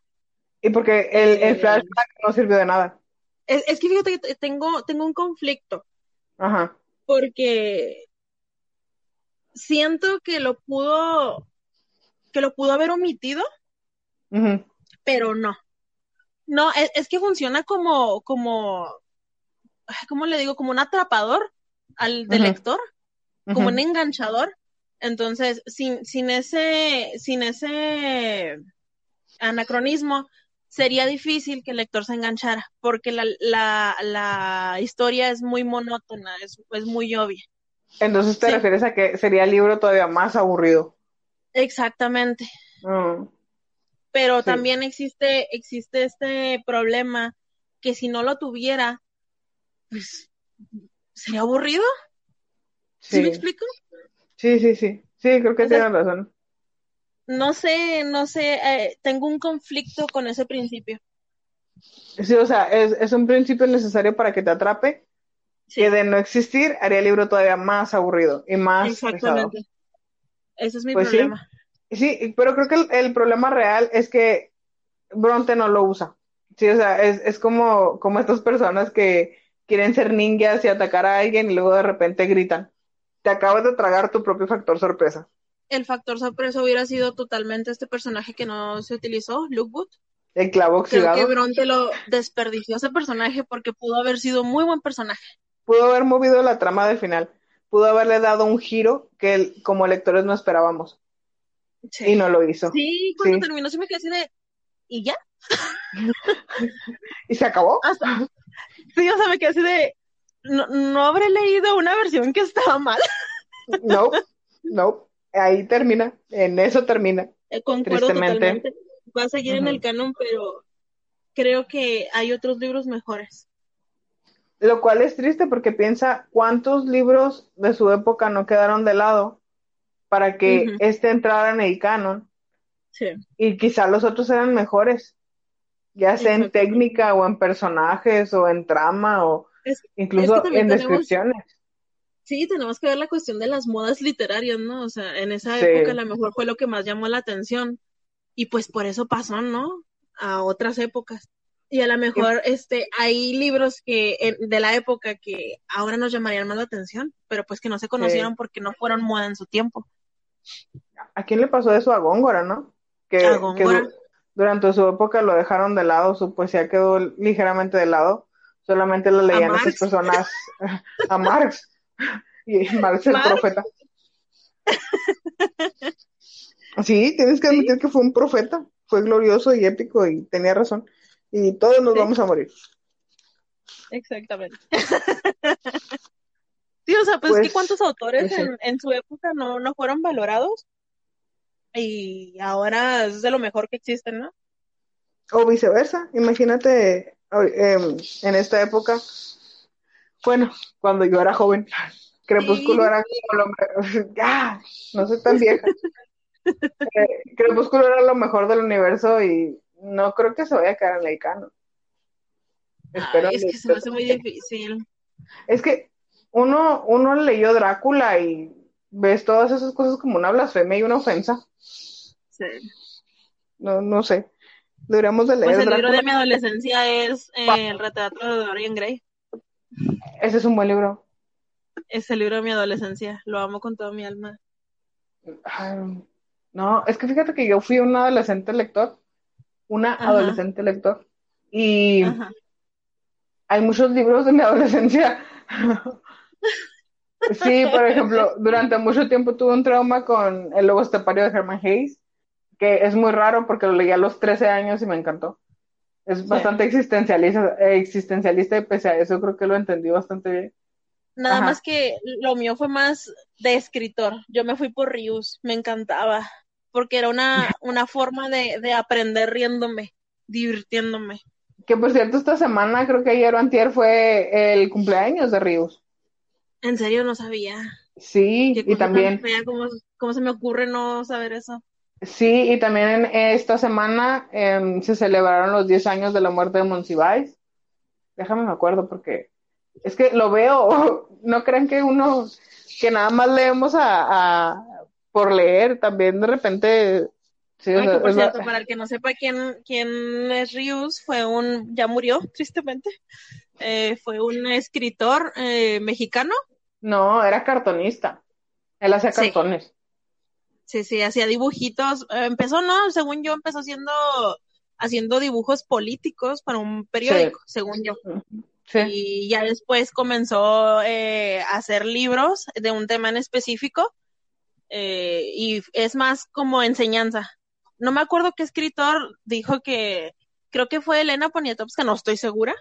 Y porque el, el eh, flashback no sirvió de nada. Es, es, que fíjate que tengo, tengo un conflicto. Ajá. Porque siento que lo pudo, que lo pudo haber omitido, pero no. No, es, que funciona como, como, ¿cómo le digo? Como un atrapador al del lector, como un enganchador. Entonces, sin, sin ese, sin ese anacronismo, sería difícil que el lector se enganchara, porque la, la, la historia es muy monótona, es, es muy obvia. Entonces te refieres a que sería el libro todavía más aburrido. Exactamente. Mm. Pero también existe, existe este problema que si no lo tuviera, pues sería aburrido. ¿Sí, me explico? Sí, sí, sí. Sí, creo que tienes razón no sé, no sé, eh, tengo un conflicto con ese principio. Sí, o sea, es, un principio necesario para que te atrape, que de no existir haría el libro todavía más aburrido y más Exactamente. Ese es mi pues problema. Sí. pero creo que el, problema real es que Bronte no lo usa. Sí, o sea, es, es como, como estas personas que quieren ser ninjas y atacar a alguien y luego de repente gritan. Te acabas de tragar tu propio factor sorpresa el factor sorpresa hubiera sido totalmente este personaje que no se utilizó, Luke Wood. El clavo oxidado. Creo que Bronte lo desperdició ese personaje porque pudo haber sido muy buen personaje. Pudo haber movido la trama del final. Pudo haberle dado un giro que como lectores no esperábamos. Y no lo hizo. Sí, cuando terminó se me quedé así de... ¿Y ya? ¿Y se acabó? Sí, o sea, me quedé así de... No, no habré leído una versión que estaba mal. no, no ahí termina, en eso termina. Eh, concuerdo totalmente. Va a seguir en el canon, pero creo que hay otros libros mejores. Lo cual es triste porque piensa cuántos libros de su época no quedaron de lado para que este entrara en el canon. Sí. Y quizá los otros eran mejores, ya sea en técnica o en personajes o en trama o incluso en descripciones Sí, tenemos que ver la cuestión de las modas literarias, ¿no? O sea, en esa época a lo mejor fue lo que más llamó la atención y pues por eso pasó, ¿no? A otras épocas. Y a lo mejor este hay libros que de la época que ahora nos llamarían más la atención, pero pues que no se conocieron porque no fueron moda en su tiempo. ¿A quién le pasó eso a Góngora, no? Que, a Góngora. durante su época lo dejaron de lado, su poesía quedó ligeramente de lado, solamente lo leían esas personas a Marx y Marx el profeta. Sí, tienes que admitir que fue un profeta, fue glorioso y épico y tenía razón. Y todos nos vamos a morir. Exactamente. sí, o sea, pues, pues cuántos autores pues en, su época no, no fueron valorados y ahora es de lo mejor que existen, ¿no? O viceversa, imagínate em, en esta época bueno, cuando yo era joven, Crepúsculo era como lo ya, no soy tan vieja. Eh, Crepúsculo era lo mejor del universo y no creo que se vaya a quedar en el canon. Espero es que se me hace muy difícil. Es que uno, uno leyó Drácula y ves todas esas cosas como una blasfemia y una ofensa. Sí. No, no sé. Deberíamos de leer. Pues el libro de mi adolescencia es eh, El retrato de Dorian Gray. Ese es un buen libro. Es el libro de mi adolescencia, lo amo con toda mi alma. no, es que fíjate que yo fui un adolescente lector, una adolescente lector, y hay muchos libros de mi adolescencia. sí, por ejemplo, durante mucho tiempo tuve un trauma con El Lobo Estepario de Herman Hayes, que es muy raro porque lo leí a los 13 años y me encantó. Es bastante existencialista, existencialista y pese a eso creo que lo entendí bastante bien. Nada más que lo mío fue más de escritor. Yo me fui por Rius, me encantaba, porque era una, una forma de, de aprender riéndome, divirtiéndome. Que por cierto, esta semana, creo que ayer o antier, fue el cumpleaños de Ríos. En serio, no sabía. Sí, y también. ¿cómo, se me ocurre no saber eso? Sí, y también esta semana em, se celebraron los 10 años de la muerte de Monsiváis. Déjame me acuerdo porque es que lo veo, no crean que uno, que nada más leemos a, por leer, también de repente... Sí, por cierto, para el que no sepa quién, quién es Rius, fue un, ya murió, tristemente, eh, fue un escritor eh, mexicano. No, era cartonista, él hacía cartones. Sí, sí, hacía dibujitos, eh, empezó, no, según yo, empezó haciendo, haciendo dibujos políticos para un periódico, según yo. Y ya después comenzó eh, a hacer libros de un tema en específico eh, y es más como enseñanza. No me acuerdo qué escritor dijo que, creo que fue Elena Poniatowska, no estoy segura,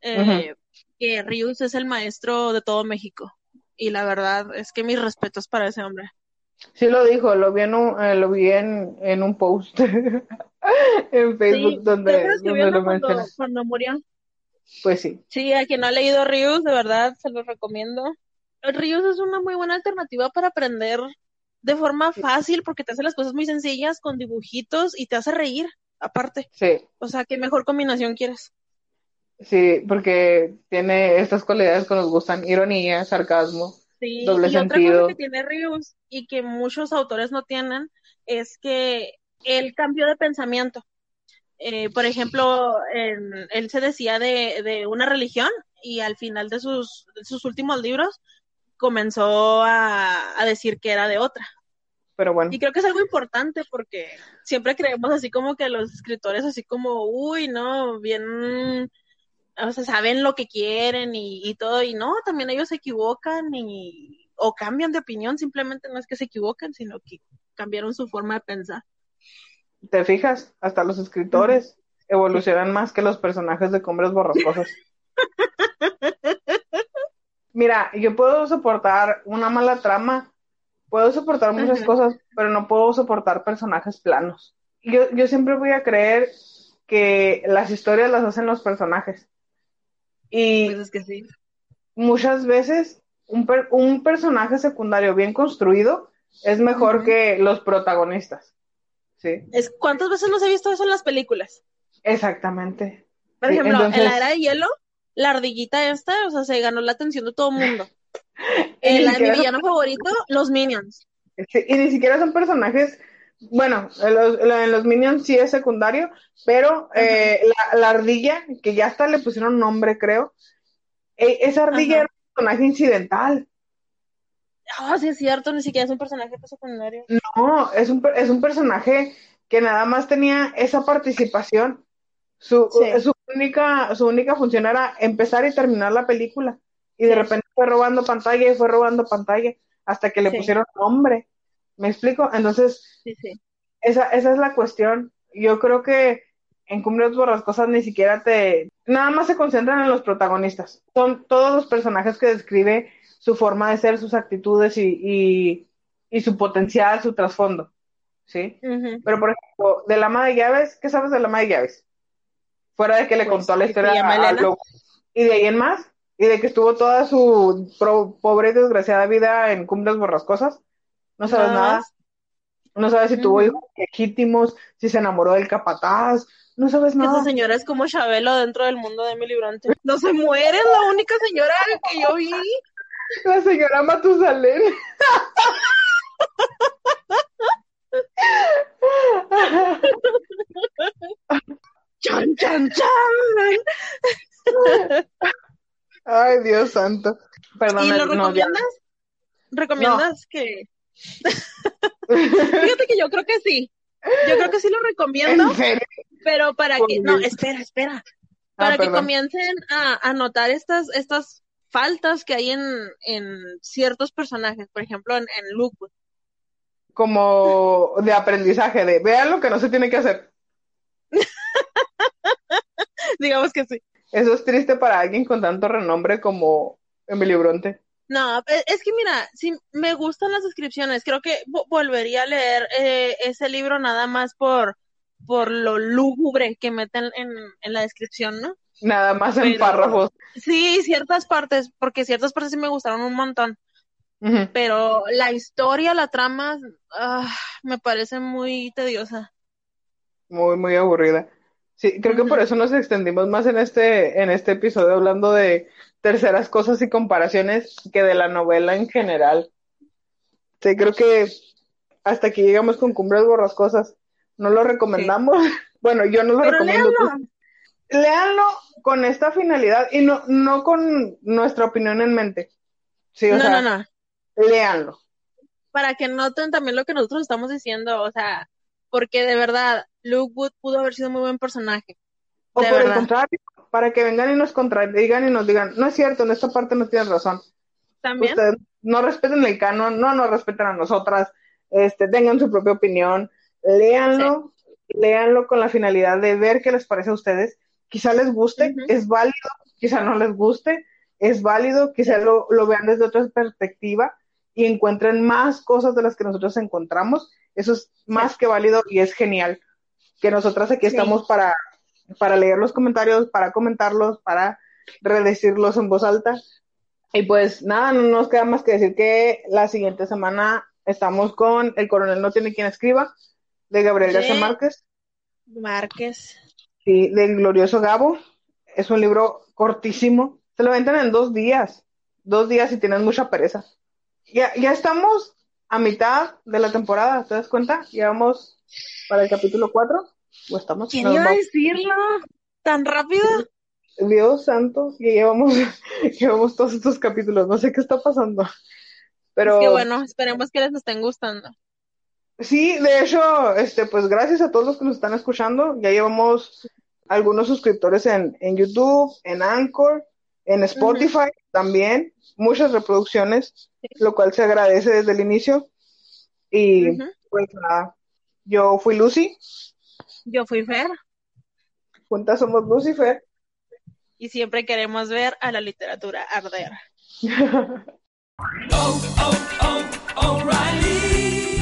eh, que Rius es el maestro de todo México. Y la verdad es que mis respetos para ese hombre. Sí lo dijo, lo vi en un, lo vi en, en un post en Facebook donde, lo cuando, cuando murió. Pues sí. Sí, a quien no ha leído Rius, de verdad, se lo recomiendo. Rius es una muy buena alternativa para aprender de forma fácil porque te hace las cosas muy sencillas con dibujitos y te hace reír, aparte. Sí. O sea, ¿qué mejor combinación quieres? Sí, porque tiene estas cualidades que nos gustan, ironía, sarcasmo, sí, doble y sentido. Otra cosa que tiene Rius y que muchos autores no tienen es que el cambio de pensamiento. Eh, por ejemplo, él se decía de, de, una religión y al final de sus, sus últimos libros comenzó a, a, decir que era de otra. Pero bueno. Y creo que es algo importante porque siempre creemos así como que los escritores así como, uy, no, bien, o sea, saben lo que quieren y, y todo, y no, también ellos se equivocan y, o cambian de opinión, simplemente no es que se equivocan, sino que cambiaron su forma de pensar te fijas, hasta los escritores evolucionan más que los personajes de Cumbres Borrascosas. Mira, yo puedo soportar una mala trama, puedo soportar muchas cosas, pero no puedo soportar personajes planos. Yo, yo siempre voy a creer que las historias las hacen los personajes. Y pues que sí. muchas veces un, un, personaje secundario bien construido es mejor que los protagonistas. Sí. Es, ¿Cuántas veces nos he visto eso en las películas? Exactamente. Por ejemplo, en la era de hielo, la ardillita esta, o sea, se ganó la atención de todo el mundo. En la, mi villano favorito, los Minions. y ni siquiera son personajes, bueno, en los, en los Minions sí es secundario, pero eh, la, ardilla, que ya hasta le pusieron nombre, creo, e, esa ardilla era un personaje incidental. Ah, sí es cierto, ni siquiera es un personaje secundario. No, es un, es un personaje que nada más tenía esa participación. Su, su, única, su única función era empezar y terminar la película. Y de repente fue robando pantalla y fue robando pantalla hasta que le pusieron nombre. ¿Me explico? Entonces, Esa, esa es la cuestión. Yo creo que en Cumbres Borrascosas ni siquiera te... Nada más se concentran en los protagonistas. Son todos los personajes que describe su forma de ser, sus actitudes y, y, su potencial, su trasfondo. ¿Sí? Pero, por ejemplo, de la ama de llaves, ¿qué sabes de la ama de llaves? Fuera de que le pues, contó la historia a, Y de ahí en más, y de que estuvo toda su pobre y desgraciada vida en cumbres borrascosas, no sabes nada. No sabes si tuvo hijos legítimos, si se enamoró del capataz, no sabes nada. Esa señora es como Chabelo dentro del mundo de mi librante. No se muere, es la única señora que yo vi. La señora Matusalén. ¡Chan, chan, chan! Ay, Dios santo. Perdón, ¿Y lo recomiendas? ¿Recomiendas que.? Fíjate que yo creo que sí. Yo creo que sí lo recomiendo. Pero para que. No, espera, espera. Ah, para que comiencen a, a notar estas, estas faltas que hay en, en ciertos personajes, por ejemplo, en, en Luke. Como de aprendizaje, de vean lo que no se tiene que hacer. Digamos que sí. Eso es triste para alguien con tanto renombre como Emily Bronte. No, e, es que mira, sí me gustan las descripciones. Creo que volvería a leer eh, ese libro nada más por por lo lúgubre que meten en, en la descripción, ¿no? Nada más en párrafos. Sí, ciertas partes, porque ciertas partes sí me gustaron un montón. Pero la historia, la trama, ah, me parece muy tediosa. Muy, muy aburrida. Sí, creo que por eso nos extendimos más en este, en este episodio hablando de terceras cosas y comparaciones que de la novela en general. Sí, creo que hasta aquí llegamos con Cumbres Borrascosas. No lo recomendamos. Bueno, yo no lo recomiendo. Léanlo. con esta finalidad y no, no con nuestra opinión en mente. Sí, o no, sea, no, no. Léanlo. Para que noten también lo que nosotros estamos diciendo, o sea, porque de verdad, Luke Wood pudo haber sido muy buen personaje. O por el contrario, para que vengan y nos contradigan y nos digan, no es cierto, en esta parte no tienes razón. También. Ustedes no respeten el canon, no nos respeten a nosotras, este, tengan su propia opinión, léanlo, léanlo con la finalidad de ver qué les parece a ustedes. Quizá les guste, es válido, quizá no les guste, es válido, quizá lo, lo vean desde otra perspectiva y encuentren más cosas de las que nosotros encontramos. Eso es más que válido y es genial. Que nosotras aquí estamos para, para leer los comentarios, para comentarlos, para redecirlos en voz alta. Y pues nada, no nos queda más que decir que la siguiente semana estamos con El coronel no tiene quien escriba, de Gabriel García Márquez. Márquez. Sí, del glorioso Gabo. Es un libro cortísimo. Se lo venden en dos días. Dos días y tienes mucha pereza. Ya, ya estamos a mitad de la temporada, ¿te das cuenta? Ya vamos para el capítulo 4. ¿O estamos? ¿Quién iba a decirlo? ¿Tan rápido? Dios santo, ya llevamos, llevamos todos estos capítulos. No sé qué está pasando. Pero. Es bueno, esperemos que les estén gustando. Sí, de hecho, este, pues gracias a todos los que nos están escuchando. Ya llevamos algunos suscriptores en, en YouTube, en Anchor, en Spotify también, muchas reproducciones, lo cual se agradece desde el inicio. Y pues nada, yo fui Lucy. Yo fui Fer. Juntas somos Lucy y Fer. Y siempre queremos ver a la literatura arder. oh, oh, oh,